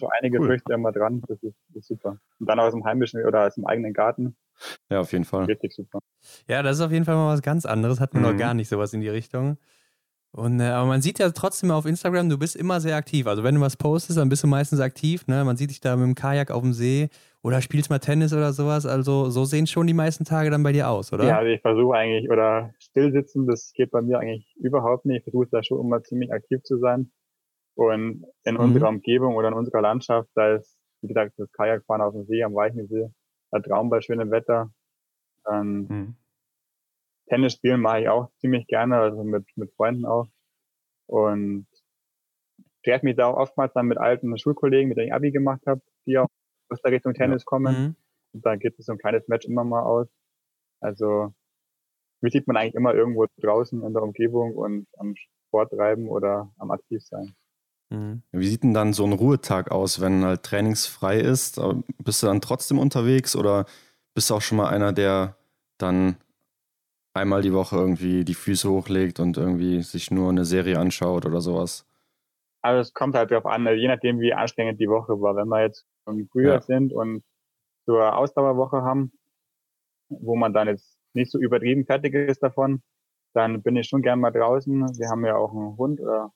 C: so einige cool. Früchte immer dran. Das ist, das ist, super. Und dann aus dem heimischen oder aus dem eigenen Garten.
A: Ja, auf jeden Fall.
C: Richtig super.
B: Ja, das ist auf jeden Fall mal was ganz anderes. Hat man mhm. noch gar nicht sowas in die Richtung. Und, äh, aber man sieht ja trotzdem auf Instagram, du bist immer sehr aktiv. Also wenn du was postest, dann bist du meistens aktiv. Ne? Man sieht dich da mit dem Kajak auf dem See oder spielst mal Tennis oder sowas. Also so sehen schon die meisten Tage dann bei dir aus, oder?
C: Ja, also ich versuche eigentlich, oder stillsitzen, das geht bei mir eigentlich überhaupt nicht. Ich versuche da schon immer ziemlich aktiv zu sein. Und in mhm. unserer Umgebung oder in unserer Landschaft, da ist, wie gesagt, das Kajakfahren auf dem See, am Weichensee, der Traum bei schönem Wetter. Ähm, mhm. Tennis spielen mache ich auch ziemlich gerne, also mit, mit Freunden auch. Und treffe mich da auch oftmals dann mit alten Schulkollegen, mit denen ich Abi gemacht habe, die auch aus der Richtung Tennis ja. kommen. Mhm. Und da gibt es so ein kleines Match immer mal aus. Also mich sieht man eigentlich immer irgendwo draußen in der Umgebung und am Sport treiben oder am aktiv sein.
A: Mhm. Wie sieht denn dann so ein Ruhetag aus, wenn halt trainingsfrei ist? Bist du dann trotzdem unterwegs oder bist du auch schon mal einer, der dann einmal die Woche irgendwie die Füße hochlegt und irgendwie sich nur eine Serie anschaut oder sowas?
C: Also es kommt halt darauf an, je nachdem wie anstrengend die Woche war. Wenn wir jetzt im Frühjahr ja. sind und so eine Ausdauerwoche haben, wo man dann jetzt nicht so übertrieben fertig ist davon, dann bin ich schon gern mal draußen. Wir haben ja auch einen Hund oder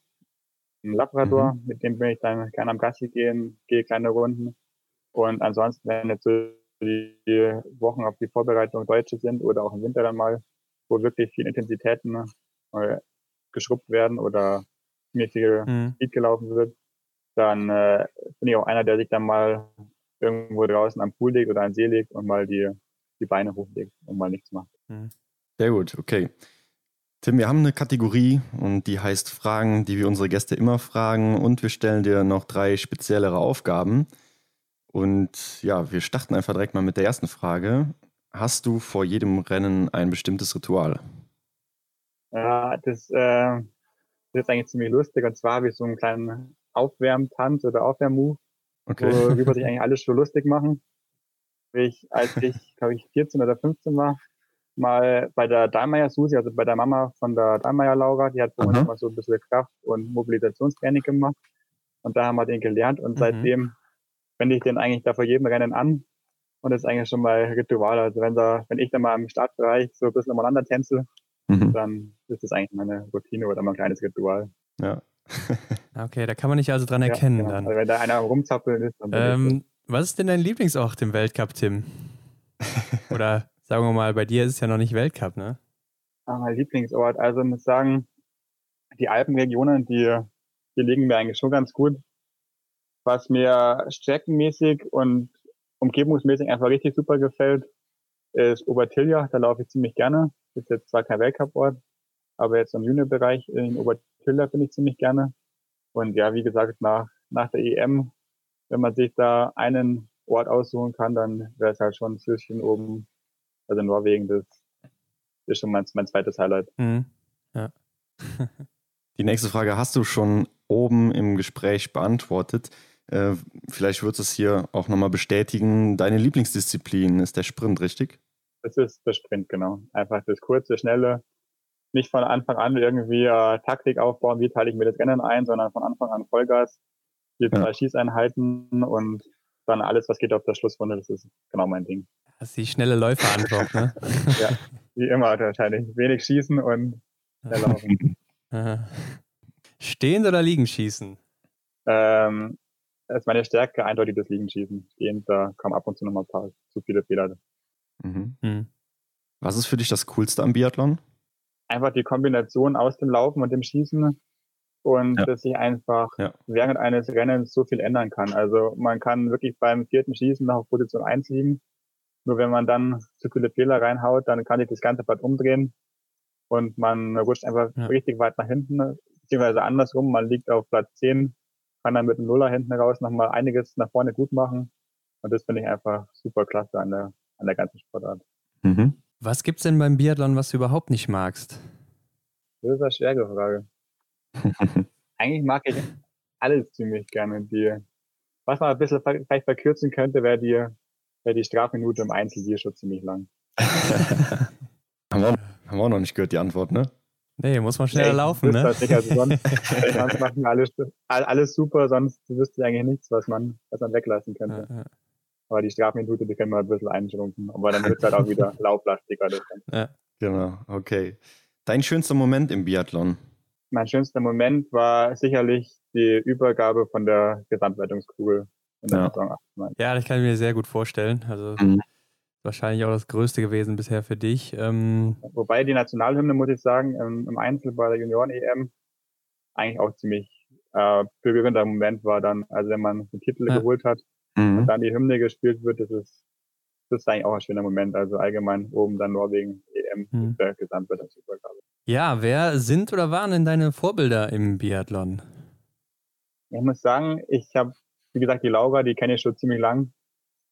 C: einen Labrador, mhm. mit dem bin ich dann gerne am Gassi gehen, gehe kleine Runden. Und ansonsten, wenn jetzt so die Wochen auf die Vorbereitung Deutsche sind oder auch im Winter dann mal, wo wirklich viele Intensitäten äh, geschrubbt werden oder ziemlich viel mhm. Speed gelaufen wird, dann äh, bin ich auch einer, der sich dann mal irgendwo draußen am Pool legt oder an See legt und mal die, die Beine hochlegt und mal nichts macht. Mhm.
A: Sehr gut, okay. Tim, wir haben eine Kategorie und die heißt Fragen, die wir unsere Gäste immer fragen und wir stellen dir noch drei speziellere Aufgaben. Und ja, wir starten einfach direkt mal mit der ersten Frage. Hast du vor jedem Rennen ein bestimmtes Ritual?
C: Ja, das, äh, das ist eigentlich ziemlich lustig. Und zwar habe ich so einen kleinen Aufwärmtanz oder Aufwärmmove, okay. worüber sich [laughs] eigentlich alles schon lustig machen. Ich, als ich, glaube ich, 14 oder 15 war, mal bei der Dahlmeier Susi, also bei der Mama von der Dahlmeier Laura, die hat bei uns mal so ein bisschen Kraft- und Mobilisationstraining gemacht. Und da haben wir den gelernt und mhm. seitdem wende ich den eigentlich da vor jedem Rennen an und das ist eigentlich schon mal Ritual. Also wenn da, wenn ich dann mal im Startbereich so ein bisschen umeinander tänze, mhm. dann ist das eigentlich meine Routine oder mal ein kleines Ritual.
A: Ja. [laughs]
B: okay, da kann man nicht also dran erkennen ja, genau. dann.
C: Also wenn da einer rumzappeln ist, dann
B: ähm, Was ist denn dein Lieblingsort im Weltcup, Tim? [laughs] oder sagen wir mal, bei dir ist es ja noch nicht Weltcup, ne?
C: Ah, mein Lieblingsort. Also ich muss sagen, die Alpenregionen, die, die liegen mir eigentlich schon ganz gut. Was mir streckenmäßig und umgebungsmäßig einfach richtig super gefällt, ist Obertilja. Da laufe ich ziemlich gerne. Ist jetzt zwar kein Weltcup-Ort, aber jetzt im Juniorbereich in Obertilja bin ich ziemlich gerne. Und ja, wie gesagt, nach, nach der EM, wenn man sich da einen Ort aussuchen kann, dann wäre es halt schon Süßchen oben, also Norwegen, das ist schon mein, mein zweites Highlight. Mhm. Ja.
A: Die nächste Frage hast du schon oben im Gespräch beantwortet. Äh, vielleicht wird es hier auch nochmal bestätigen. Deine Lieblingsdisziplin ist der Sprint, richtig?
C: Es ist der Sprint, genau. Einfach das kurze, schnelle. Nicht von Anfang an irgendwie äh, Taktik aufbauen, wie teile ich mir das Rennen ein, sondern von Anfang an Vollgas, die drei ja. Schießeinheiten und dann alles, was geht auf der Schlussrunde, das ist genau mein Ding.
B: Das ist die schnelle Läuferantwort, ne? [laughs]
C: ja, wie immer wahrscheinlich. Wenig schießen und schnell laufen. [laughs]
B: Stehend oder liegen schießen?
C: Ähm, ist meine Stärke eindeutig das Liegenschießen. Stehend, da kommen ab und zu noch mal ein paar zu viele Fehler.
A: Mhm. Mhm. Was ist für dich das Coolste am Biathlon?
C: Einfach die Kombination aus dem Laufen und dem Schießen und ja. dass sich einfach ja. während eines Rennens so viel ändern kann. Also man kann wirklich beim vierten Schießen noch auf Position 1 liegen. Nur wenn man dann zu viele Fehler reinhaut, dann kann sich das ganze Bad umdrehen und man rutscht einfach ja. richtig weit nach hinten, beziehungsweise andersrum, man liegt auf Platz 10, kann dann mit dem Nuller hinten raus nochmal einiges nach vorne gut machen. Und das finde ich einfach super klasse an der, an der ganzen Sportart.
B: Mhm. Was gibt's denn beim Biathlon, was du überhaupt nicht magst?
C: Das ist eine schwere Frage. [laughs] Eigentlich mag ich alles ziemlich gerne. Die, was man ein bisschen vielleicht verkürzen könnte, wäre die, wäre die Strafminute im Einzel hier schon ziemlich lang. [laughs]
A: haben, wir, haben wir auch noch nicht gehört, die Antwort, ne?
B: Nee, muss man schneller nee, laufen, ne?
C: Nicht, also sonst, [laughs] sonst machen alles, alles super, sonst wüsste ich eigentlich nichts, was man, was man weglassen könnte. Ja, ja. Aber die Strafminute, die können wir ein bisschen einschrumpfen. Aber dann wird es halt auch wieder [laughs] lauflastiger.
A: Ja. Genau, okay. Dein schönster Moment im Biathlon?
C: Mein schönster Moment war sicherlich die Übergabe von der Gesamtwertungskugel
B: ja. Saison Ja, das kann ich mir sehr gut vorstellen. Also mhm. wahrscheinlich auch das Größte gewesen bisher für dich. Ähm
C: Wobei die Nationalhymne, muss ich sagen, im, Einzel bei der Junioren-EM eigentlich auch ziemlich äh, berührender Moment war dann, also wenn man den Titel ja. geholt hat mhm. und dann die Hymne gespielt wird, das ist, das ist eigentlich auch ein schöner Moment. Also allgemein oben dann Norwegen EM mhm. der Gesamtwertungsübergabe.
B: Ja, wer sind oder waren denn deine Vorbilder im Biathlon?
C: Ich muss sagen, ich habe, wie gesagt, die Laura, die kenne ich schon ziemlich lang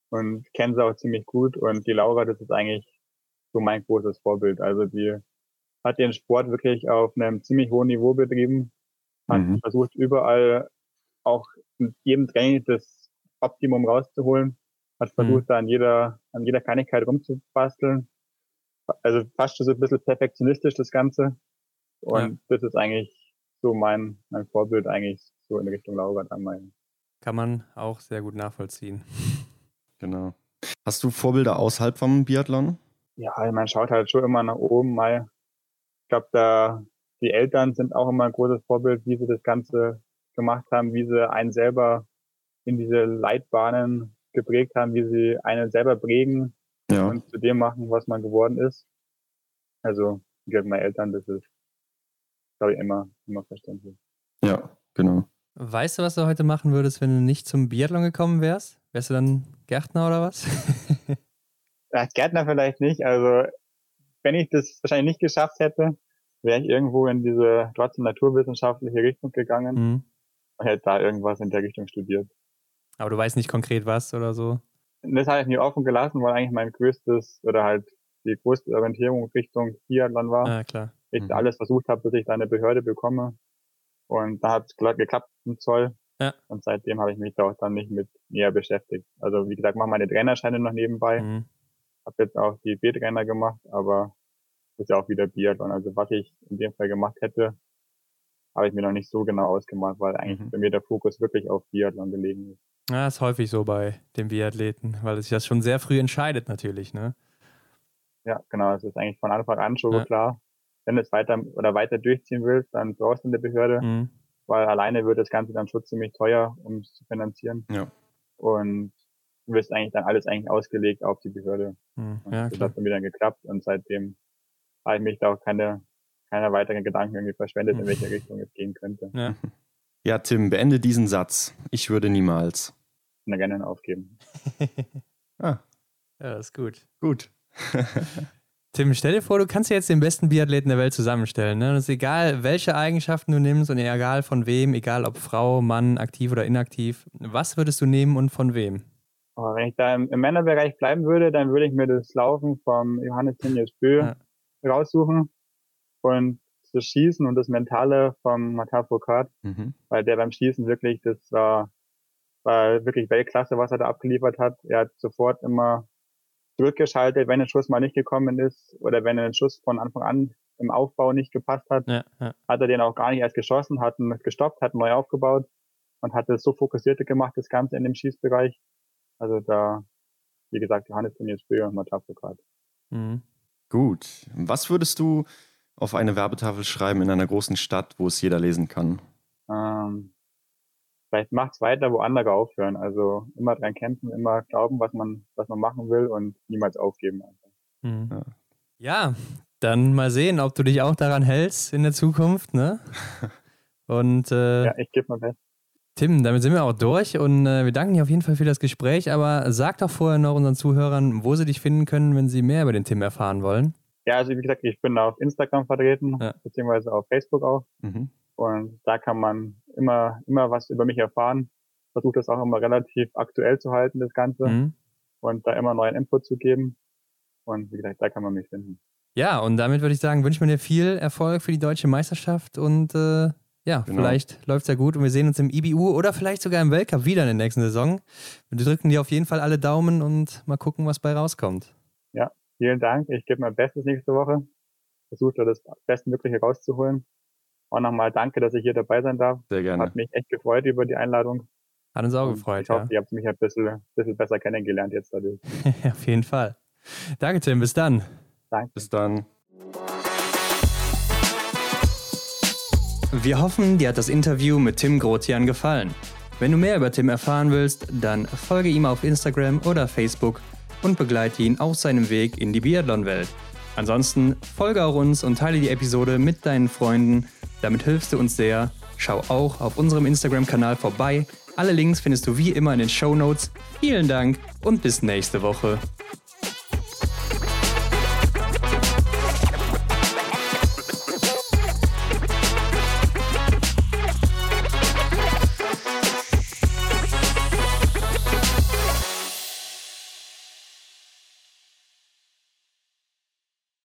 C: und kenne sie auch ziemlich gut. Und die Laura, das ist eigentlich so mein großes Vorbild. Also die hat den Sport wirklich auf einem ziemlich hohen Niveau betrieben, hat mhm. versucht überall auch in jedem Training das Optimum rauszuholen, hat mhm. versucht, mhm. da an jeder, an jeder Kleinigkeit rumzubasteln also fast so ein bisschen perfektionistisch das Ganze. Und ja. das ist eigentlich so mein, mein Vorbild eigentlich so in Richtung Laura dann mein.
B: Kann man auch sehr gut nachvollziehen. [laughs]
A: Genau. Hast du Vorbilder außerhalb vom Biathlon?
C: Ja, man schaut halt schon immer nach oben. Mal. Ich glaube, da die Eltern sind auch immer ein großes Vorbild, wie sie das Ganze gemacht haben, wie sie einen selber in diese Leitbahnen geprägt haben, wie sie einen selber prägen, ja. und zu dem machen, was man geworden ist. Also, wie meine Eltern, das ist, glaube ich, immer, immer verständlich.
A: Ja, genau.
B: Weißt du, was du heute machen würdest, wenn du nicht zum Biathlon gekommen wärst? Wärst du dann Gärtner oder was? [laughs]
C: ja, Gärtner vielleicht nicht. Also, wenn ich das wahrscheinlich nicht geschafft hätte, wäre ich irgendwo in diese trotzdem naturwissenschaftliche Richtung gegangen mhm. und hätte da irgendwas in der Richtung studiert.
B: Aber du weißt nicht konkret was oder so?
C: das habe ich mir offen gelassen, weil eigentlich mein größtes oder halt die größte Orientierung Richtung Triathlon war.
B: Ja, klar.
C: Ich mhm. alles versucht habe, bis ich da eine Behörde bekomme. Und da hat es geklappt im Zoll. Ja. Und seitdem habe ich mich da auch dann nicht mit näher beschäftigt. Also wie gesagt, mache meine Trainerscheine noch nebenbei. Mhm. Habe jetzt auch die B-Trainer gemacht, aber ist ja auch wieder Biathlon. Also was ich in dem Fall gemacht hätte, habe ich mir noch nicht so genau ausgemacht, weil eigentlich mhm. bei mir der Fokus wirklich auf Biathlon gelegen ist.
B: Ja, ist häufig so bei den Biathleten, weil es sich das schon sehr früh entscheidet natürlich, ne?
C: Ja, genau. Es ist eigentlich von Anfang an schon ja. klar. Wenn du es weiter oder weiter durchziehen willst, dann brauchst du eine Behörde, mhm. weil alleine wird das Ganze dann schon ziemlich teuer, um es zu finanzieren. Ja. Und du wirst eigentlich dann alles eigentlich ausgelegt auf die Behörde. Mhm. Ja, das hat dann wieder geklappt und seitdem habe ich mich da auch keine, keine weiteren Gedanken irgendwie verschwendet, mhm. in welche Richtung es gehen könnte.
A: Ja. [laughs] Ja, Tim, beende diesen Satz. Ich würde niemals.
C: Na, gerne aufgeben. [laughs]
B: ah. Ja, das ist gut. Gut. [laughs] Tim, stell dir vor, du kannst jetzt den besten Biathleten der Welt zusammenstellen. Ne? Und es ist egal, welche Eigenschaften du nimmst und egal von wem, egal ob Frau, Mann, aktiv oder inaktiv. Was würdest du nehmen und von wem?
C: Oh, wenn ich da im, im, Männerbereich bleiben würde, dann würde ich mir das Laufen vom Johannes Tinius Bö ja. raussuchen. Und das Schießen und das Mentale vom Matar Foucault, mhm. weil der beim Schießen wirklich, das war, war wirklich Weltklasse, was er da abgeliefert hat. Er hat sofort immer zurückgeschaltet, wenn ein Schuss mal nicht gekommen ist oder wenn ein Schuss von Anfang an im Aufbau nicht gepasst hat, ja, ja. hat er den auch gar nicht erst geschossen, hat ihn gestoppt, hat neu aufgebaut und hat es so fokussiert gemacht, das Ganze in dem Schießbereich. Also da, wie gesagt, Johannes Tonius Böhr und Matar Foucault.
A: Mhm. Gut. Was würdest du auf eine Werbetafel schreiben in einer großen Stadt, wo es jeder lesen kann?
C: Ähm, vielleicht macht's weiter, wo andere aufhören. Also immer dran kämpfen, immer glauben, was man, was man machen will und niemals aufgeben.
B: Mhm. Ja. ja, dann mal sehen, ob du dich auch daran hältst in der Zukunft, ne? [laughs] Und äh,
C: ja, ich gebe mal fest.
B: Tim, damit sind wir auch durch und äh, wir danken dir auf jeden Fall für das Gespräch. Aber sag doch vorher noch unseren Zuhörern, wo sie dich finden können, wenn sie mehr über den Tim erfahren wollen.
C: Ja, also wie gesagt, ich bin auf Instagram vertreten, ja. beziehungsweise auf Facebook auch. Mhm. Und da kann man immer, immer was über mich erfahren. Versuche das auch immer relativ aktuell zu halten, das Ganze. Mhm. Und da immer neuen Input zu geben. Und wie gesagt, da kann man mich finden.
B: Ja, und damit würde ich sagen, wünsche mir dir viel Erfolg für die deutsche Meisterschaft und äh, ja, genau. vielleicht läuft es ja gut und wir sehen uns im IBU oder vielleicht sogar im Weltcup wieder in der nächsten Saison. Wir drücken dir auf jeden Fall alle Daumen und mal gucken, was bei rauskommt.
C: Ja, vielen Dank. Ich gebe mein Bestes nächste Woche. Versuche das Bestmögliche rauszuholen. Auch nochmal danke, dass ich hier dabei sein darf.
A: Sehr gerne.
C: Hat mich echt gefreut über die Einladung.
B: Hat uns auch und gefreut.
C: Ich hoffe, ja. ihr habt mich ein bisschen, bisschen besser kennengelernt jetzt dadurch. [laughs]
B: auf jeden Fall. Danke, Tim. Bis dann.
C: Danke.
A: Bis dann.
B: Wir hoffen, dir hat das Interview mit Tim Grotian gefallen. Wenn du mehr über Tim erfahren willst, dann folge ihm auf Instagram oder Facebook und begleite ihn auf seinem Weg in die Biathlon-Welt. Ansonsten folge auch uns und teile die Episode mit deinen Freunden. Damit hilfst du uns sehr. Schau auch auf unserem Instagram-Kanal vorbei. Alle Links findest du wie immer in den Show Notes. Vielen Dank und bis nächste Woche.